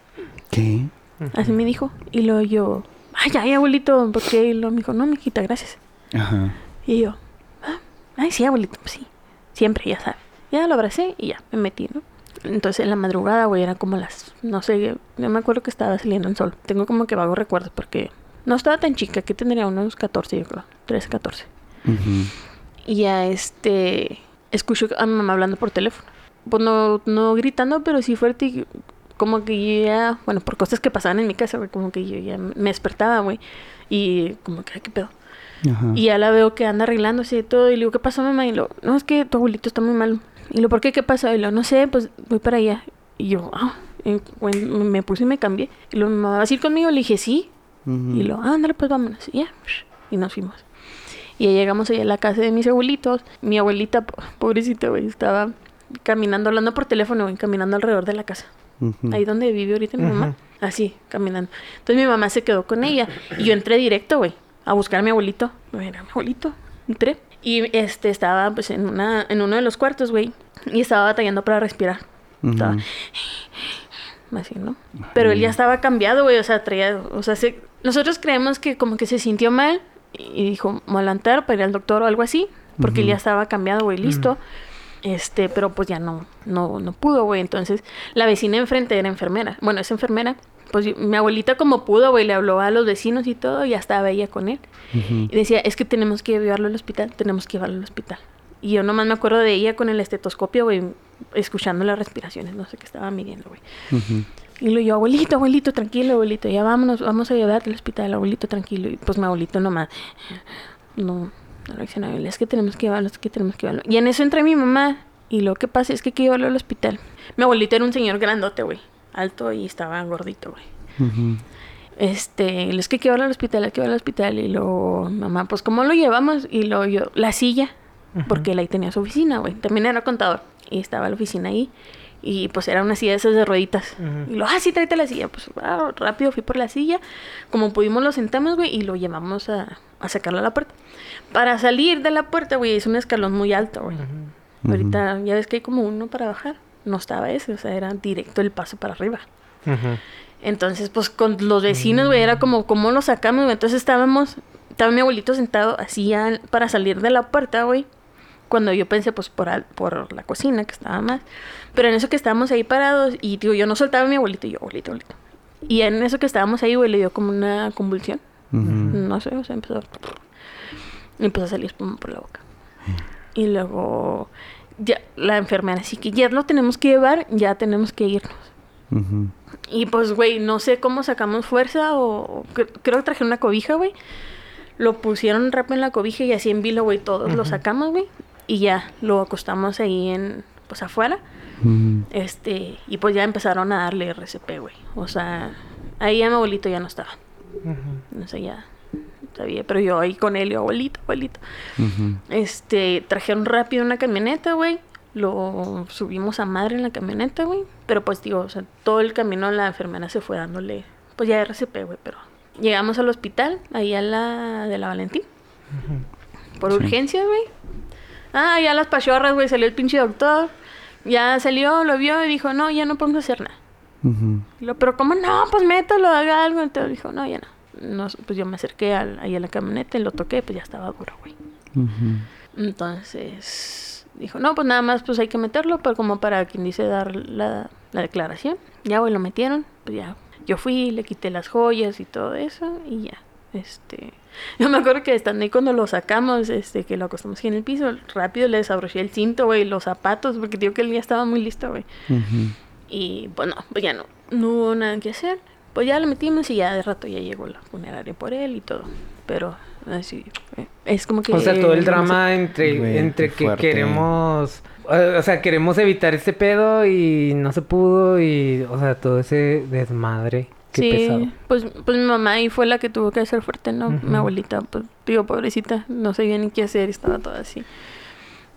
¿Qué? Así me dijo. Y luego yo, ay, ay, abuelito, ¿por qué? Y lo me dijo, no, mijita, gracias. Ajá. Y yo, ah, ay, sí, abuelito, pues sí. Siempre, ya sabes. Ya lo abracé y ya, me metí, ¿no? Entonces en la madrugada, güey, era como las, no sé, no me acuerdo que estaba saliendo el sol. Tengo como que vagos recuerdos porque no estaba tan chica, que tendría unos 14, yo creo, 13, 14. Ujú. Y ya, este, escucho a mi mamá hablando por teléfono. Pues no, no gritando, pero sí fuerte y como que yo ya, bueno, por cosas que pasaban en mi casa, güey, como que yo ya me despertaba, güey. Y como que, ¿qué pedo? Ajá. Y ya la veo que anda arreglándose y todo. Y le digo, ¿qué pasó, mamá? Y lo, no, es que tu abuelito está muy mal. Y lo, ¿por qué? ¿Qué pasa? Y lo, no sé, pues voy para allá. Y yo, ah, me puse y me cambié. Y lo, ¿me vas a ir conmigo? Le dije, sí. Y lo, ah, ándale, pues vámonos. Y ya, y nos fuimos. Y ya llegamos allá a la casa de mis abuelitos. Mi abuelita, po- pobrecita, güey, estaba caminando, hablando por teléfono, güey, caminando alrededor de la casa. Ahí donde vive ahorita mi mamá. Así, caminando. Entonces mi mamá se quedó con ella. Y yo entré directo, güey, a buscar a mi abuelito. Era mi abuelito. Entré. Y este estaba pues en una, en uno de los cuartos, güey. Y estaba batallando para respirar. Estaba así, ¿no? Pero él ya estaba cambiado, güey. O sea, traía. O sea, se- nosotros creemos que como que se sintió mal. Y dijo, adelantar para ir al doctor o algo así. Porque él ya estaba cambiado, güey, listo. Este, pero pues ya no, no, no pudo, güey. Entonces, la vecina enfrente era enfermera. Bueno, es enfermera. Pues mi abuelita como pudo, güey, le habló a los vecinos y todo, y ya estaba ella con él. Y decía, es que tenemos que llevarlo al hospital, tenemos que llevarlo al hospital. Y yo nomás me acuerdo de ella con el estetoscopio, güey, escuchando las respiraciones, no sé qué estaba midiendo, güey. Y lo yo, abuelito, abuelito, tranquilo, abuelito, ya vámonos, vamos a llevarte al hospital, abuelito, tranquilo. Y pues mi abuelito nomás, no, no reaccionaba. Es que tenemos que llevarlo, es que tenemos que llevarlo. Y en eso entra mi mamá, y lo que pasa es que hay que llevarlo al hospital. Mi abuelito era un señor grandote, güey, alto y estaba gordito, güey. Ujú. Este, es que hay que llevarlo al hospital, hay que llevarlo al hospital. Y luego, mamá, pues, ¿cómo lo llevamos? Y luego yo, la silla, porque él ahí tenía su oficina, güey. También era contador. Y estaba la oficina ahí. Y pues era una silla de esas de rueditas. Y lo, ah, sí, tráete la silla. Pues ah, rápido fui por la silla. Como pudimos lo sentamos, güey, y lo llevamos a, a sacarlo a la puerta. Para salir de la puerta, güey, es un escalón muy alto, güey. Ahorita ya ves que hay como uno para bajar. No estaba ese, o sea, era directo el paso para arriba. Entonces, pues con los vecinos, güey, era como, ¿cómo lo sacamos? güey? Entonces estábamos, estaba mi abuelito sentado así ya para salir de la puerta, güey. Cuando yo pensé, pues, por, al- por la cocina, que estaba más. Pero en eso que estábamos ahí parados, y digo, yo no soltaba a mi abuelito, y yo, abuelito, abuelito. Y en eso que estábamos ahí, güey, le dio como una convulsión. No sé, o sea, empezó. Y empezó a salir espuma por la boca. Y luego, ya, la enfermera, así que ya lo tenemos que llevar, ya tenemos que irnos. Ujú. Y pues, güey, no sé cómo sacamos fuerza o... o cre- creo que trajeron una cobija, güey. Lo pusieron rápido en la cobija y así en vilo, güey, todos lo sacamos, güey. Y ya, lo acostamos ahí en... Pues afuera. Ujú. Este... Y pues ya empezaron a darle RCP, güey. O sea... Ahí ya mi abuelito ya no estaba. O sea, ya... sabía, pero yo ahí con él, yo, abuelito, abuelito. Este, trajeron rápido una camioneta, güey. Lo subimos a madre en la camioneta, güey. Pero pues, digo, o sea, todo el camino la enfermera se fue dándole, pues ya RCP, güey, pero... Llegamos al hospital, ahí a la de la Valentín. Por Sí. urgencia, güey. Ah, ya las pachorras, güey, salió el pinche doctor. Ya salió, lo vio y dijo, no, ya no podemos hacer nada. Lo, pero ¿cómo no? Pues métalo, haga algo. Entonces dijo, no, ya no. no pues yo me acerqué al- ahí a la camioneta y lo toqué, pues ya estaba duro, güey. Entonces dijo, no, pues nada más pues hay que meterlo, pero como para quien dice dar la, la declaración. Ya, güey, lo metieron, pues ya. Yo fui, le quité las joyas y todo eso y ya. Este, yo me acuerdo que estando ahí cuando lo sacamos, este, que lo acostamos aquí en el piso, rápido le desabroché el cinto, güey, los zapatos, porque digo que él ya estaba muy listo, güey. Ujú. Y pues no, pues ya no, no hubo nada que hacer. Pues ya lo metimos y ya de rato ya llegó la funeraria por él y todo. Pero así, eh, es como que... O sea, todo el no sé. drama entre, entre que fuerte. queremos... eh, O sea, queremos evitar este pedo y no se pudo y... O sea, todo ese desmadre. Qué sí, pesado. pues, pues mi mamá ahí fue la que tuvo que ser fuerte, ¿no? Mi abuelita, pues digo, pobrecita, no sabía ni qué hacer, estaba toda así.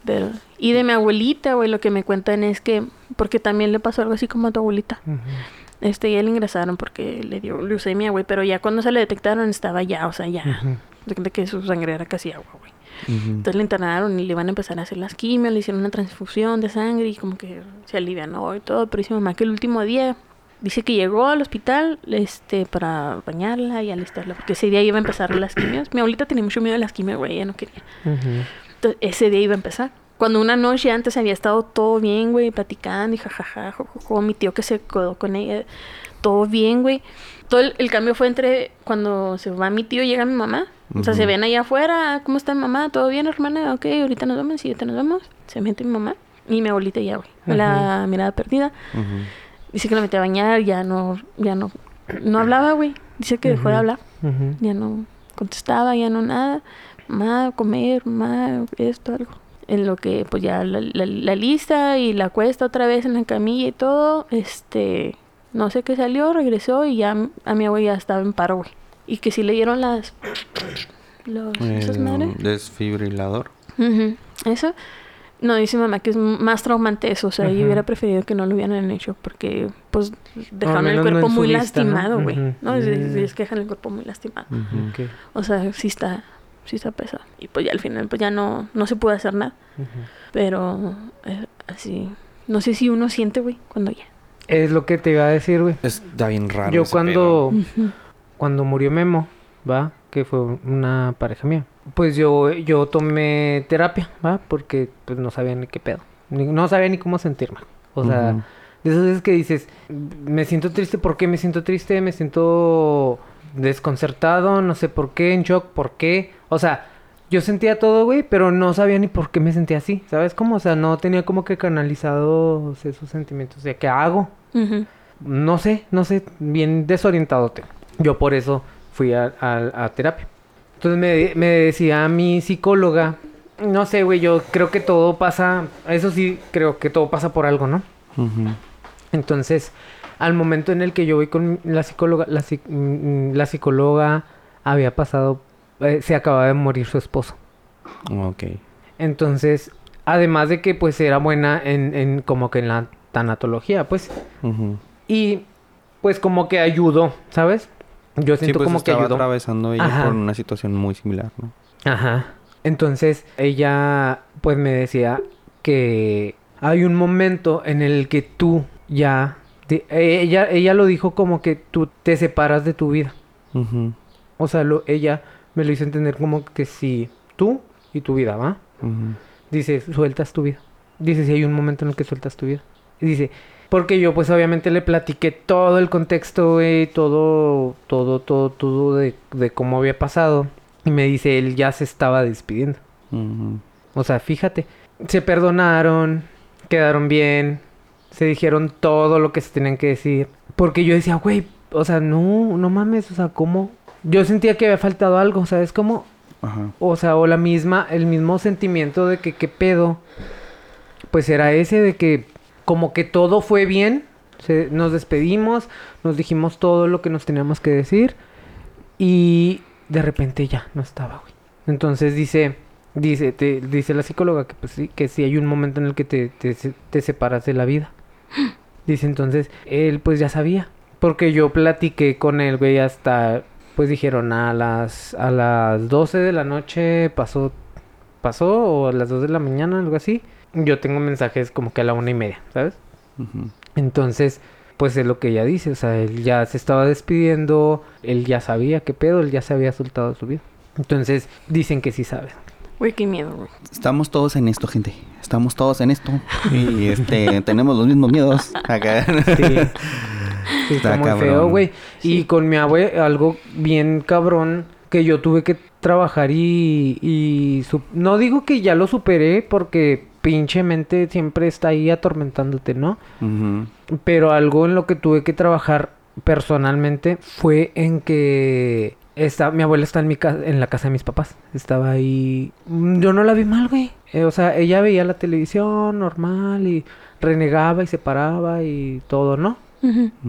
Pero, y de mi abuelita, güey, lo que me cuentan es que, porque también le pasó algo así como a tu abuelita. Este, ya le ingresaron porque le dio leucemia, güey, pero ya cuando se le detectaron estaba ya, o sea, ya, de, de que su sangre era casi agua, güey. Entonces le internaron y le iban a empezar a hacer las quimios, le hicieron una transfusión de sangre y como que se alivianó y todo. Pero dice mamá que el último día dice que llegó al hospital este para bañarla y alistarla, porque ese día iba a empezar las quimios. Mi abuelita tenía mucho miedo de las quimios, güey, ella no quería. Entonces ese día iba a empezar. Cuando una noche antes había estado todo bien, güey, platicando y jajaja, jojojo, mi tío que se quedó con ella, todo bien, güey. Todo el, el cambio fue entre cuando se va mi tío y llega mi mamá. O sea, se ven allá afuera, ¿cómo está mi mamá? ¿Todo bien, hermana? Ok, ahorita nos vemos, sí, ahorita nos vemos. Se mete mi mamá y mi abuelita ya, güey, con la mirada perdida. Dice que la metí a bañar, ya no, ya no, no hablaba, güey. Dice que dejó de hablar, ya no contestaba, ya no nada. Mamá, comer, mamá, esto, algo. En lo que, pues ya la, la, la lista y la cuesta otra vez en la camilla y todo, este, no sé qué salió, regresó y ya a mi abuela ya estaba en paro, güey. Y que sí le dieron las, los, esas madres. Desfibrilador. Ujú, Eso. No, dice mamá que es más traumante eso. O sea, yo hubiera preferido que no lo hubieran hecho porque, pues, dejaron el no cuerpo muy lastimado, güey. ¿no? Es, es- es que dejan el cuerpo muy lastimado. O sea, sí está, sí está pesado. Y pues ya al final, pues ya no, no se pudo hacer nada. Pero, eh, así, no sé si uno siente, güey, cuando ya. Es lo que te iba a decir, güey. Está bien raro. Yo ese cuando... Cuando murió Memo, ¿va? Que fue una pareja mía. Pues yo, yo tomé terapia, ¿va? Porque pues no sabía ni qué pedo. Ni- no sabía ni cómo sentirme. O sea, de esas veces que dices, me siento triste, ¿por qué me siento triste? Me siento desconcertado, no sé por qué, en shock, ¿por qué? O sea, yo sentía todo, güey, pero no sabía ni por qué me sentía así, ¿sabes cómo? O sea, no tenía como que canalizados esos sentimientos. O sea, ¿qué hago? No sé, no sé, bien desorientado. te- Yo por eso fui a, a- a terapia. Entonces me, me decía mi psicóloga, no sé, güey, yo creo que todo pasa, eso sí, creo que todo pasa por algo, ¿no? Entonces, al momento en el que yo voy con la psicóloga, la, mm, la psicóloga había pasado, eh, se acababa de morir su esposo. Ok. Entonces, además de que pues era buena en, en como que en la tanatología, pues. Y pues como que ayudó, ¿sabes? Yo Sí, siento pues como que estaba ayudó. atravesando ella Ajá. por una situación muy similar, ¿no? Ajá. Entonces ella pues me decía que hay un momento en el que tú ya... te- ella, ella lo dijo como que tú te separas de tu vida. O sea, lo, ella me lo hizo entender como que si tú y tu vida, ¿va? Ujú. Dice, sueltas tu vida. Dice, si hay un momento en el que sueltas tu vida. Dice, porque yo pues obviamente le platiqué todo el contexto, güey, todo, todo, todo, todo de, de cómo había pasado. Y me dice, él ya se estaba despidiendo. O sea, fíjate, se perdonaron, quedaron bien, se dijeron todo lo que se tenían que decir. Porque yo decía, güey, o sea, no, no mames, o sea, ¿cómo? Yo sentía que había faltado algo, ¿sabes cómo? Ajá. O sea, o la misma, el mismo sentimiento de que qué pedo. Pues era ese de que como que todo fue bien. se- nos despedimos, nos dijimos todo lo que nos teníamos que decir. Y de repente ya no estaba, güey. Entonces dice, dice, te, dice la psicóloga que pues sí, que sí hay un momento en el que te, te, se- te separas de la vida. Dice entonces, él pues ya sabía. Porque yo platiqué con él, güey, hasta, pues dijeron, a las, a las 12 de la noche pasó, pasó, o a las 2 de la mañana, algo así. Yo tengo mensajes como que a la una y media, ¿sabes? Entonces, pues es lo que ella dice, o sea, él ya se estaba despidiendo, él ya sabía qué pedo, él ya se había soltado su vida. Entonces, dicen que sí saben. Güey, qué miedo, güey. Estamos todos en esto, gente. Estamos todos en esto. Y este, tenemos los mismos miedos. Acá. Sí, está, Está muy cabrón. feo, güey. Y con mi abue, algo bien cabrón que yo tuve que trabajar y, y no digo que ya lo superé porque pinche mente siempre está ahí atormentándote, ¿no? Pero algo en lo que tuve que trabajar personalmente fue en que esta, mi abuela está en mi casa, en la casa de mis papás. Estaba ahí. Mm, Yo no la vi mal, güey. Eh, o sea, ella veía la televisión normal y renegaba y se paraba y todo, ¿no?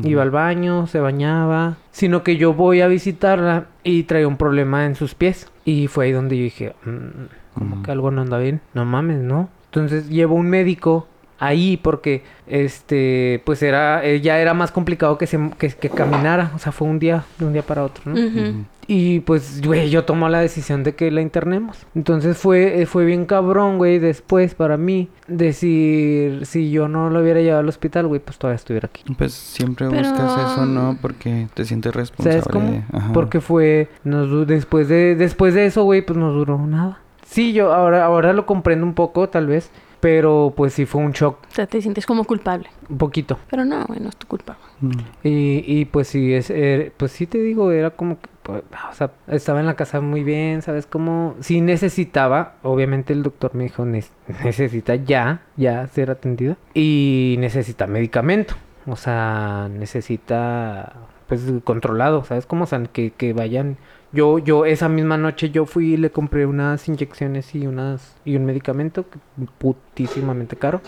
Iba al baño, se bañaba. Sino que yo voy a visitarla y traía un problema en sus pies. Y fue ahí donde yo dije, "Mm, como que algo no anda bien. No mames, ¿no? Entonces llevo un médico ahí porque, este, pues era, eh, ya era más complicado que, se, que, que caminara. O sea, fue un día, de un día para otro, ¿no? Y pues, güey, yo tomo la decisión de que la internemos. Entonces fue, eh, fue bien cabrón, güey, después para mí decir, si yo no lo hubiera llevado al hospital, güey, pues todavía estuviera aquí. Pues siempre Pero- buscas eso, ¿no? Porque te sientes responsable. ¿Sabes cómo? de- ajá. Porque fue, nos, du- después de, después de eso, güey, pues no duró nada. Sí, yo ahora, ahora lo comprendo un poco, tal vez, pero pues sí fue un shock, O sea, te sientes como culpable. un poquito. Pero no, no es tu culpa. Mm. Y, y pues sí, es, er- pues sí te digo, era como que, pues, o sea, estaba en la casa muy bien, ¿sabes cómo? Sí necesitaba, obviamente el doctor me dijo, "Nes- necesita ya, ya ser atendido. Y necesita medicamento, o sea, necesita, pues, controlado, ¿sabes cómo? O sea, que, que vayan... Yo, yo, esa misma noche yo fui y le compré unas inyecciones y unas, y un medicamento que putísimamente caro.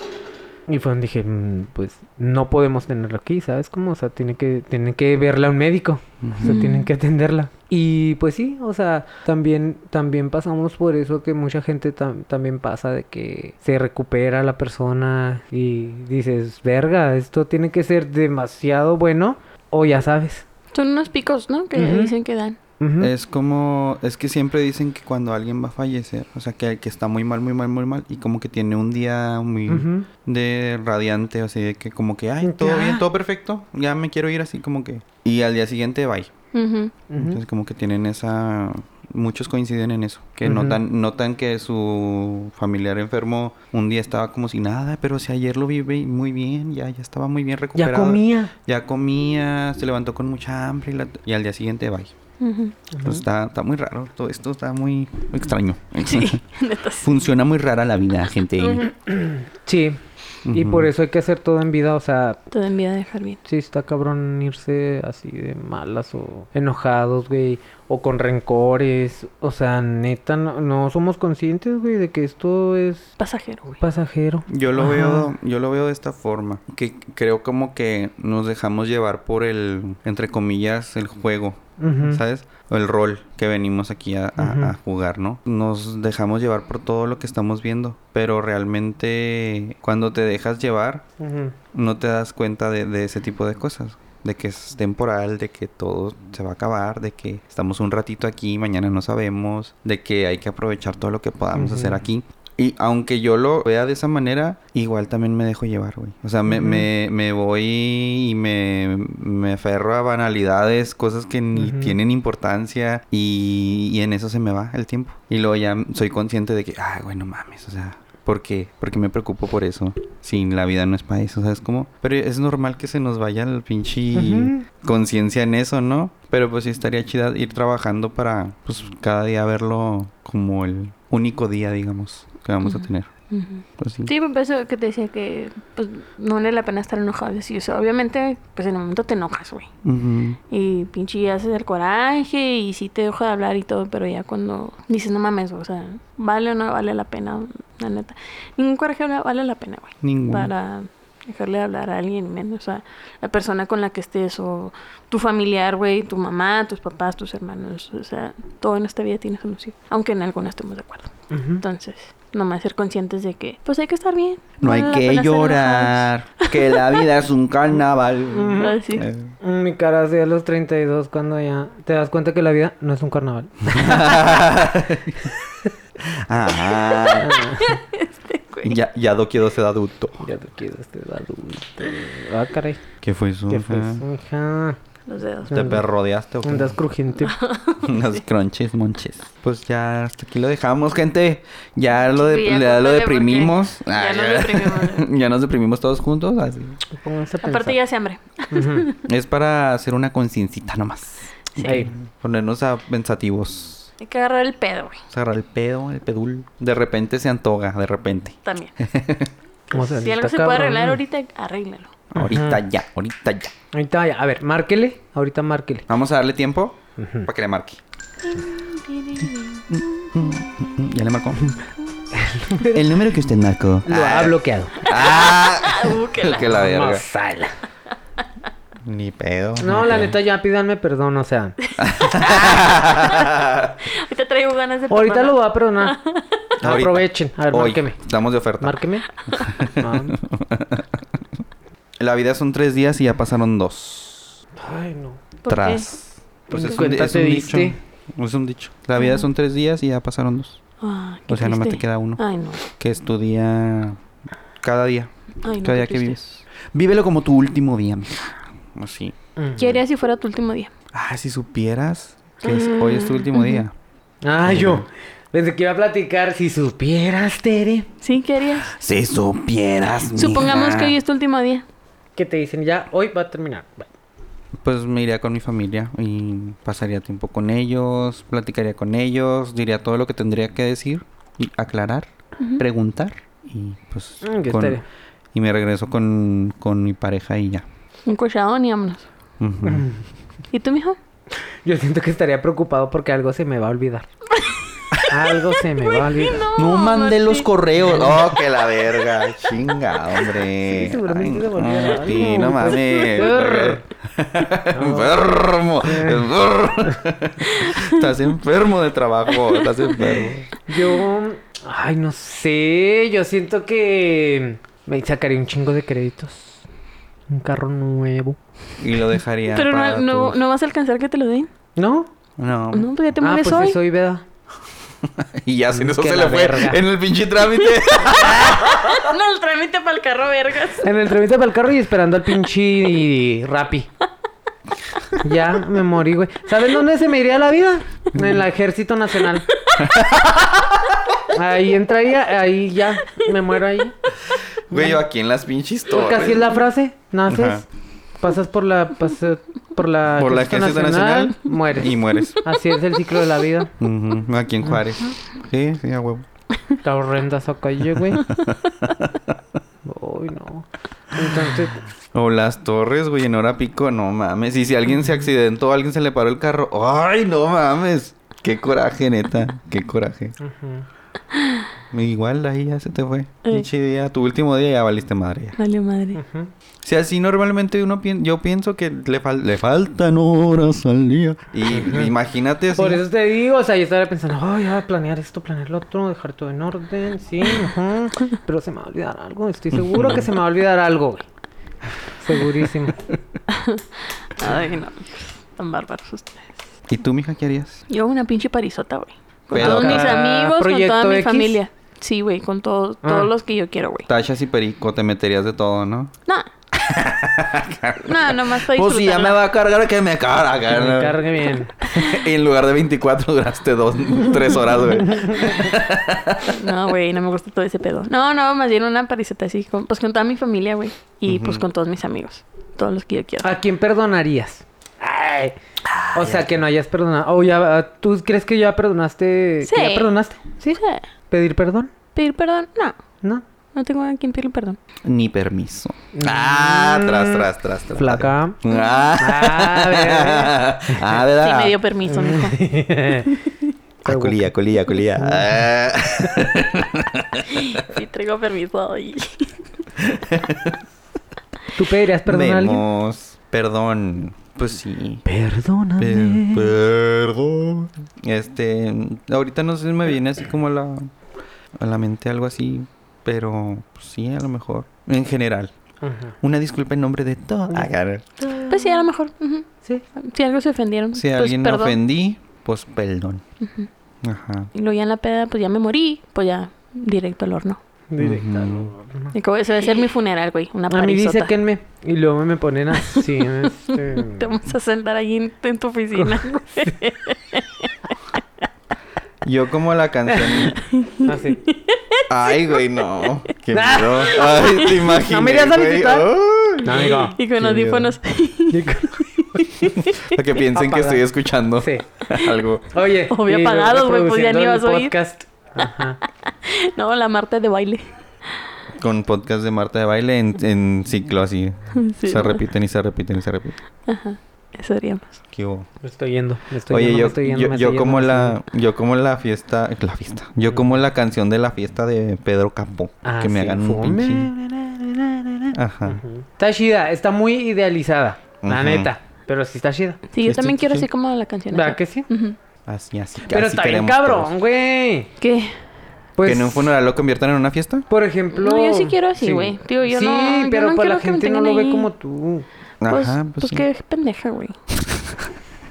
Y fue donde dije, "Mm, pues no podemos tenerlo aquí, ¿sabes cómo? O sea, tiene que, tiene que verla un médico, o sea, tienen que atenderla. Y pues sí, o sea, también, también pasamos por eso que mucha gente tam- también pasa de que se recupera la persona y dices, verga, esto tiene que ser demasiado bueno o ya sabes. Son unos picos, ¿no? Que dicen que dan. Es como, es que siempre dicen que cuando alguien va a fallecer, o sea, que, que está muy mal, muy mal, muy mal, y como que tiene un día muy de radiante, o sea, de que como que, ay, Ya. todo bien, todo perfecto, ya me quiero ir así como que, y al día siguiente, bye. Ujú. Entonces como que tienen esa, muchos coinciden en eso, que notan, notan que su familiar enfermo un día estaba como si nada, pero si ayer lo vi ve- muy bien, ya, ya estaba muy bien Ya recuperado. comía. Ya comía, se levantó con mucha hambre y, la- y al día siguiente, bye. Está, está muy raro, todo esto está muy extraño. Sí. Funciona muy rara la vida, gente. Sí, y por eso hay que hacer todo en vida, o sea, Te da envidia dejar bien. Sí, está cabrón irse así de malas o enojados, güey, o con rencores. O sea, neta, no, no somos conscientes, güey, de que esto es Pasajero, güey. pasajero. Yo lo Ajá. veo, yo lo veo de esta forma, que creo como que nos dejamos llevar por el, entre comillas, el juego, Ujú. ¿sabes? O el rol que venimos aquí a, a- Ujú. a jugar, ¿no? Nos dejamos llevar por todo lo que estamos viendo, pero realmente cuando te dejas llevar, no te das cuenta de, de ese tipo de cosas. De que es temporal, de que todo se va a acabar, de que estamos un ratito aquí, mañana no sabemos, de que hay que aprovechar todo lo que podamos hacer aquí. Y aunque yo lo vea de esa manera, igual también me dejo llevar, güey. O sea, me, me, me voy y me, me aferro a banalidades, cosas que ni tienen importancia y, y en eso se me va el tiempo. Y luego ya soy consciente de que, ay, güey, no mames, o sea, ¿por qué? Porque me preocupo por eso. Sí, la vida no es para eso, ¿sabes cómo? Pero es normal que se nos vaya el pinche conciencia en eso, ¿no? Pero pues sí estaría chida ir trabajando para, pues, cada día verlo como el único día, digamos, que vamos a Ujú. Pues sí. Sí, por eso que te decía que pues no vale la pena estar enojado. y así. O sea, obviamente, pues en el momento te enojas, güey. Ujú. Y pinche haces el coraje y sí te deja de hablar y todo, pero ya cuando dices, no mames, o sea, vale o no vale la pena, la neta. Ningún coraje vale- la pena, güey. Ninguno. Para dejarle de hablar a alguien menos a la persona con la que estés o tu familiar, güey, tu mamá, tus papás, tus hermanos, o sea, todo en esta vida tiene solución, aunque en algunas estemos de acuerdo. Entonces, nomás ser conscientes de que, pues hay que estar bien. No hay que llorar, que la vida es un carnaval. Eh, Mi cara así a los 32 cuando ya te das cuenta que la vida no es un carnaval. ah, ya, ya no quiero ser adulto. ya te quiero ser adulto. Ah, caray. ¿Qué fue eso? ¿Qué fue eso, hija? Los dedos. ¿Te perrodeaste o qué? Andas crujiente. Unas crunches, monches. Pues ya hasta aquí lo dejamos, gente. Ya lo, de, Sí, ya ya lo deprimimos. ya Ah, nos deprimimos. ya nos deprimimos todos juntos. Así. Pónganse a Aparte pensar. ya hace hambre. Ujú. Es para hacer una conciencita nomás. Ey, Ponernos a pensativos. Hay que agarrar el pedo, güey. Agarrar el pedo, el pedul. De repente se antoja, de repente. También. o sea, si algo está se puede cabrón, arreglar ¿no? ahorita, arréglalo. Ahorita ya, ahorita ya. Ahorita ya. A ver, márquele. Ahorita márquele. Vamos a darle tiempo para que le marque. Ya le marcó. El número que usted marcó. Lo ha bloqueado. Ah, Uh, que la- que la verga. Ni pedo. No, ni la pedo. neta ya pídanme perdón, o sea. Ahorita traigo ganas de Ahorita perdonar. lo voy a perdonar. Aprovechen. A ver, Hoy, márqueme. Estamos de oferta. Márqueme. Ah. La vida son tres días y ya pasaron dos. Ay, no. ¿Por qué? Tras. Pues ¿En es un, cuenta es te un dicho. diste? Es un dicho. La vida son tres días y ya pasaron dos. Ah, qué O sea, nomás te triste. queda uno. Ay, no. Que es tu día cada día. Ay, no. Cada día qué que triste. vives. Vívelo como tu último día, mija. Así. ¿Qué harías si fuera tu último día? Ah, si supieras que es- hoy es tu último día. Ah, yo. Pensé que iba a platicar. Si supieras, Tere. ¿Sí? ¿Qué harías? Si supieras, Supongamos mija. que hoy es tu último día. Que te dicen ya, hoy va a terminar. Bye. Pues me iría con mi familia y pasaría tiempo con ellos, platicaría con ellos, diría todo lo que tendría que decir y aclarar, preguntar y pues Mm, qué con- estaría. y me regreso con, con mi pareja y ya. Un cochadón y vámonos. Ujú. ¿Y tú, mijo? Yo siento que estaría preocupado porque algo se me va a olvidar. Algo se me va a olvidar. No mandé los correos. Oh, que la verga. Chinga, hombre. Sí, seguramente Ay, se sí, no mames. Enfermo. enfermo. Estás enfermo de trabajo. Estás enfermo. Yo, ay, no sé, yo siento que me sacaría un chingo de créditos. Un carro nuevo. Y lo dejaría. Pero para no, no, vas a alcanzar que te lo den. ¿No? No. No, pues ya te ah, mueres pues hoy. sí soy veda. Y ya sin eso Que se le fue verga. en el pinche trámite. No, el trámite para el carro, vergas. En el trámite para el carro y esperando al pinche Rappi. Ya me morí, güey. ¿Sabes dónde se me iría la vida? En el Ejército Nacional. Ahí entraría, ahí ya, me muero ahí. Güey, yo aquí en las pinches torres. Porque así es la frase. Naces, Ajá. Pasas por la, pasas por la, Por la Ejército Nacional. mueres. Y mueres. Así es el ciclo de la vida. Ujú, Aquí en Juárez. Sí, sí, a huevo. Está horrenda esa calle, güey. Uy, no. Entonces, O las torres, güey, en hora pico, no mames. Y si alguien se accidentó, alguien se le paró el carro. ¡Ay, no mames! Qué coraje, neta. Qué coraje. ujú, Igual ahí ya se te fue. Eh. Pinche día, tu último día ya valiste madre. ya. Dale, madre. ujú. Si así normalmente uno piensa, yo pienso que le, fal- le faltan horas al día. Y imagínate así. Por eso te digo, o sea, yo estaba pensando, oh, ya planear esto, planear lo otro, dejar todo en orden, sí, pero se me va a olvidar algo, estoy seguro que se me va a olvidar algo, güey. Segurísimo. Ay, no. Tan bárbaros ustedes. ¿Y tú, mija, qué harías? Yo una pinche parisota, güey. Con Pero todos mis amigos, con ¿Proyecto toda mi X? familia. Sí, güey, con todos, Ah. todos los que yo quiero, güey. Tachas y perico, te meterías de todo, ¿no? No. no, nomás para Pues si ya me va a cargar, que me carga. Que me cargue bien. y en lugar de 24 duraste dos, tres horas, güey. No, güey, no me gusta todo ese pedo. No, no, más bien una parisota así, con, pues con toda mi familia, güey. Y pues con todos mis amigos. Todos los que yo quiero. ¿A quién perdonarías? Ay. O sea, que no hayas perdonado. O ya, ¿tú crees que ya perdonaste? Sí. ¿Que ya perdonaste? ¿Sí? ¿Pedir perdón? ¿Pedir perdón? No. ¿No? No tengo a quien pedirle perdón. Ni permiso. Ah, tras, tras, tras, tras. Flaca. Ah, Ah, ¿verdad? ah, ¿verdad? Sí, me dio permiso, mijo. Ah, colilla, colilla, colilla. Ah. Sí, traigo permiso. Ay. ¿Tú pedirías perdón a alguien? Perdón. Pues sí. Perdóname. Per- perdón. Este, ahorita no sé si me viene así como a la, a la mente algo así, pero pues, sí, a lo mejor. En general. Ajá. Una disculpa en nombre de todo. Ah. Pues sí, a lo mejor. Sí. Si algo se ofendieron. Si pues alguien me perdón. ofendí, pues perdón. Ajá. Y luego ya en la peda, pues ya me morí. Pues ya, directo al horno. Directa. Ujú. no, no. Y como va a ser mi funeral, güey. Una A mí parisota. diséquenme y luego me ponen así. este... Te vamos a sentar allí en, en tu oficina. güey. Yo como la canción. Así. Ay, güey, no. Qué miedo. Ay, te imaginé, No me irías a visitar. No, amigo. y con Qué audífonos. Para que piensen que Apaga. estoy escuchando Sí. algo. Oye. Obvio y apagados, güey, pues ya ni vas a oír. podcast. Ajá. no, la Marta de baile. Con podcast de Marta de baile en, en ciclo así. Sí, se ¿no? repiten y se repiten y se repiten. Ajá. Eso haríamos. ¿Qué hubo? Me estoy yendo. Me estoy Oye, yendo, me yo, estoy yendo, yo, me yo estoy como yendo, la, yo como la fiesta, la fiesta, yo como la canción de la fiesta de Pedro Capó, Ah, que me sí, hagan un fome. pinche, ajá. Está chida, está muy idealizada, la Ujú. neta. Pero sí está chida. Sí, yo Sí, también sí, quiero sí. así como la canción. ¿Verdad que sí? Así, así, Pero así está bien cabrón, güey. ¿Qué? Pues, que en un funeral lo conviertan en una fiesta. por ejemplo... No, yo sí quiero así, güey. Digo, yo sí, no- yo pero no pues la gente no lo ve como tú. Pues, Ajá, pues, pues, sí. qué pendeja, güey.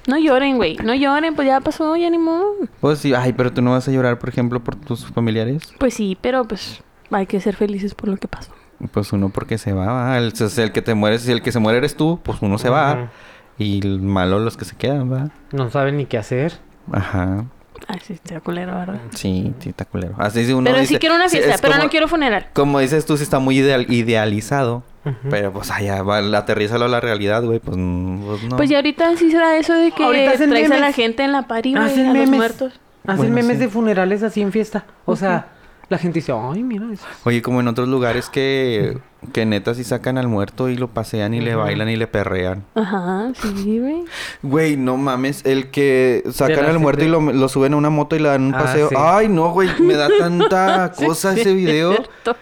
No lloren, güey. No lloren, pues ya pasó, ya ni modo. Pues sí, ay, pero tú no vas a llorar, por ejemplo, por tus familiares. Pues sí, pero pues hay que ser felices por lo que pasó. Pues uno porque se va, va. El, el que te mueres, si el que se muere eres tú, pues uno se va. Ujú. Y el malo los que se quedan, va. No saben ni qué hacer. Ajá. Ay, sí, está culero, ¿verdad? Sí, sí, está culero. Así dice uno pero dice- sí quiero una fiesta, es pero como- no quiero funeral. Como dices tú, sí está muy ideal- idealizado. Pero pues allá va, aterrízalo a la realidad, güey. Pues, pues, no. Pues ya ahorita sí se da eso de que traes a la gente en la party, güey, Hacen a los memes. muertos. Hacen Bueno, memes sí. de funerales así en fiesta. O sea, la gente dice, ay, mira eso. Oye, como en otros lugares que, que neta sí sacan al muerto y lo pasean y le bailan y le perrean. Ajá, sí, güey. Güey, no mames, el que sacan al muerto y lo, lo suben a una moto y le dan un Ah, paseo. sí. Ay, no, güey, me da tanta cosa ese video. Cierto.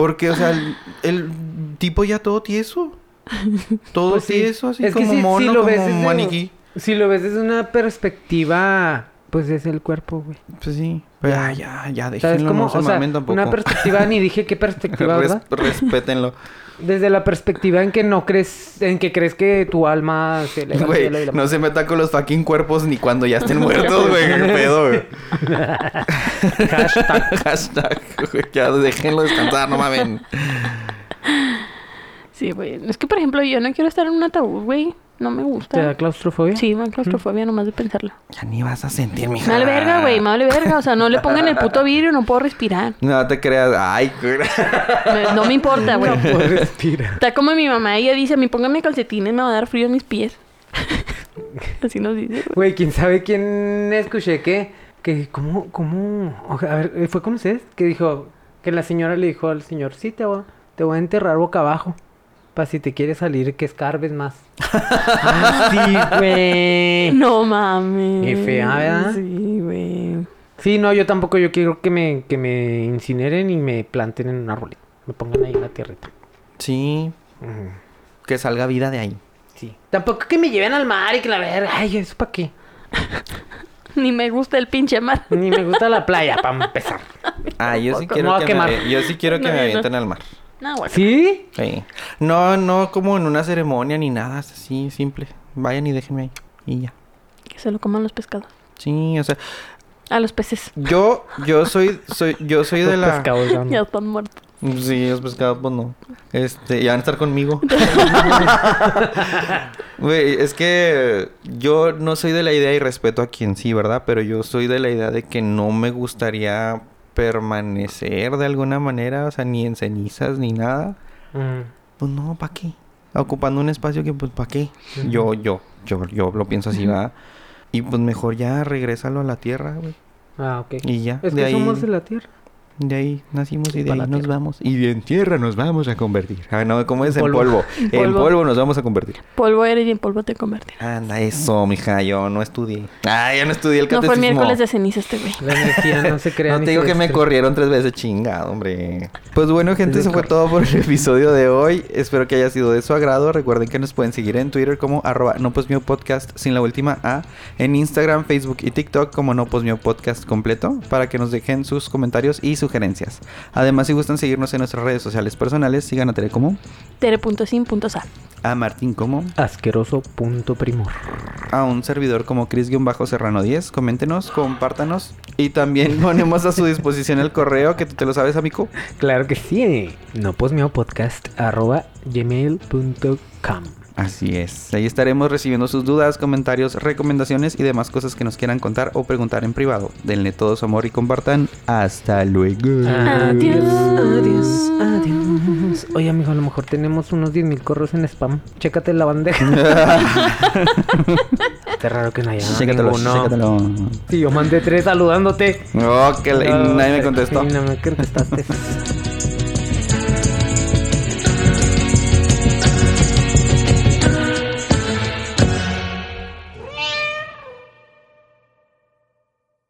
Porque, o sea, el, el tipo ya todo tieso. Todo Pues sí. tieso, así Es como si- si mono, lo ves como desde- maniquí. Si lo ves desde una perspectiva, pues es el cuerpo, güey. Pues sí. Pero ya, ya, ya, ¿Sabes déjenlo, cómo? no se o sea, mamen tampoco. una perspectiva, ni dije qué perspectiva, Res- ¿verdad? respétenlo. Desde la perspectiva en que no crees, en que crees que tu alma se le Güey, no se metan con los fucking cuerpos ni cuando ya estén muertos, güey. ¿Qué pedo, güey? Hashtag. Hashtag, güey. Ya déjenlo descansar, no mamen. Sí, güey. Es que, por ejemplo, yo no quiero estar en un ataúd, güey. No me ¿Te da gusta. claustrofobia? Sí, me da claustrofobia nomás de pensarlo. Ya ni vas a sentir, mija. Me vale verga, güey. Me vale verga. O sea, no le pongan el puto vidrio, no puedo respirar. No te creas. Ay. Me- no me importa, güey. No puedo respirar. Está como mi mamá, ella dice, a mí póngame calcetines, me va a dar frío en mis pies. Así nos dice. güey. Güey, quién sabe quién escuché que, que, ¿cómo, cómo? O sea, A ver, eh, ¿fue con ustedes? Que dijo, que la señora le dijo al señor, sí, te voy, te voy a enterrar boca abajo. Para si te quieres salir, que escarbes más. ah, sí, güey. No mames. Qué fea, ¿verdad? Sí, güey. Sí, no, yo tampoco, yo quiero que me, que me incineren y me planten en un arbolito. Me pongan ahí en la tierrita. Sí, que salga vida de ahí. Sí. Tampoco que me lleven al mar y que la verga. Ay, ¿eso para qué? Ni me gusta el pinche mar. Ni me gusta la playa, para empezar. Ah, yo sí quiero que me, yo sí quiero que No, me yo no. avienten al mar. No. ¿Sí? Sí. No, no como en una ceremonia ni nada, es así simple. Vayan y déjenme ahí y ya. Que se lo coman los pescados. Sí, o sea, A los peces. yo yo soy soy yo soy de Los la pescados, ya no. Ya están muertos. Sí, los pescados pues no. Este, ya van a estar conmigo. Güey, es que yo no soy de la idea y respeto a quien sí, ¿verdad? Pero yo soy de la idea de que no me gustaría permanecer de alguna manera, o sea, ni en cenizas ni nada. Pues no, ¿para qué? Ocupando un espacio que pues ¿para qué? Yo yo yo yo lo pienso así, va. Y pues mejor ya regrésalo a la tierra, güey. Ah, ok. Y ya, Es de que ahí somos de la tierra. De ahí nacimos y de Para ahí nos vamos. Y de en tierra nos vamos a convertir. Ah, no, ¿cómo es? En polvo. polvo. En Polvo. nos vamos a convertir. Polvo eres y en polvo te convertirás. Anda, eso, mija. Yo no estudié. Ah, yo no estudié el No catecismo. fue el miércoles de ceniza este güey. La energía no se crea No te digo que me corrieron tres veces chingado, hombre. Pues bueno, gente, Desde eso fue todo por el episodio de hoy. Espero que haya sido de su agrado. Recuerden que nos pueden seguir en Twitter como arroba no pues mío podcast sin la última A. En Instagram, Facebook y TikTok como no pues mío podcast completo para que nos dejen sus comentarios y sugerencias. Además, si gustan seguirnos en nuestras redes sociales personales, sigan a Tere como, Tere.sin.sal. a Martín como, Asqueroso punto primor. a un servidor como Chris-Serrano 10. Coméntenos, compártanos y también ponemos a su disposición el correo que tú te lo sabes, amigo. Claro que sí. No pues mío podcast arroba gmail.com. Así es. Ahí estaremos recibiendo sus dudas, comentarios, recomendaciones y demás cosas que nos quieran contar o preguntar en privado. Denle todo su amor y compartan. Hasta luego. Adiós. Adiós. Adiós. Oye, amigo, a lo mejor tenemos unos 10.000 correos en spam. Chécate la bandeja. Está raro que no haya Chécatelo, ninguno. chécatelo. Sí, yo mandé tres saludándote. Oh, que y nadie me contestó. Y no me contestaste.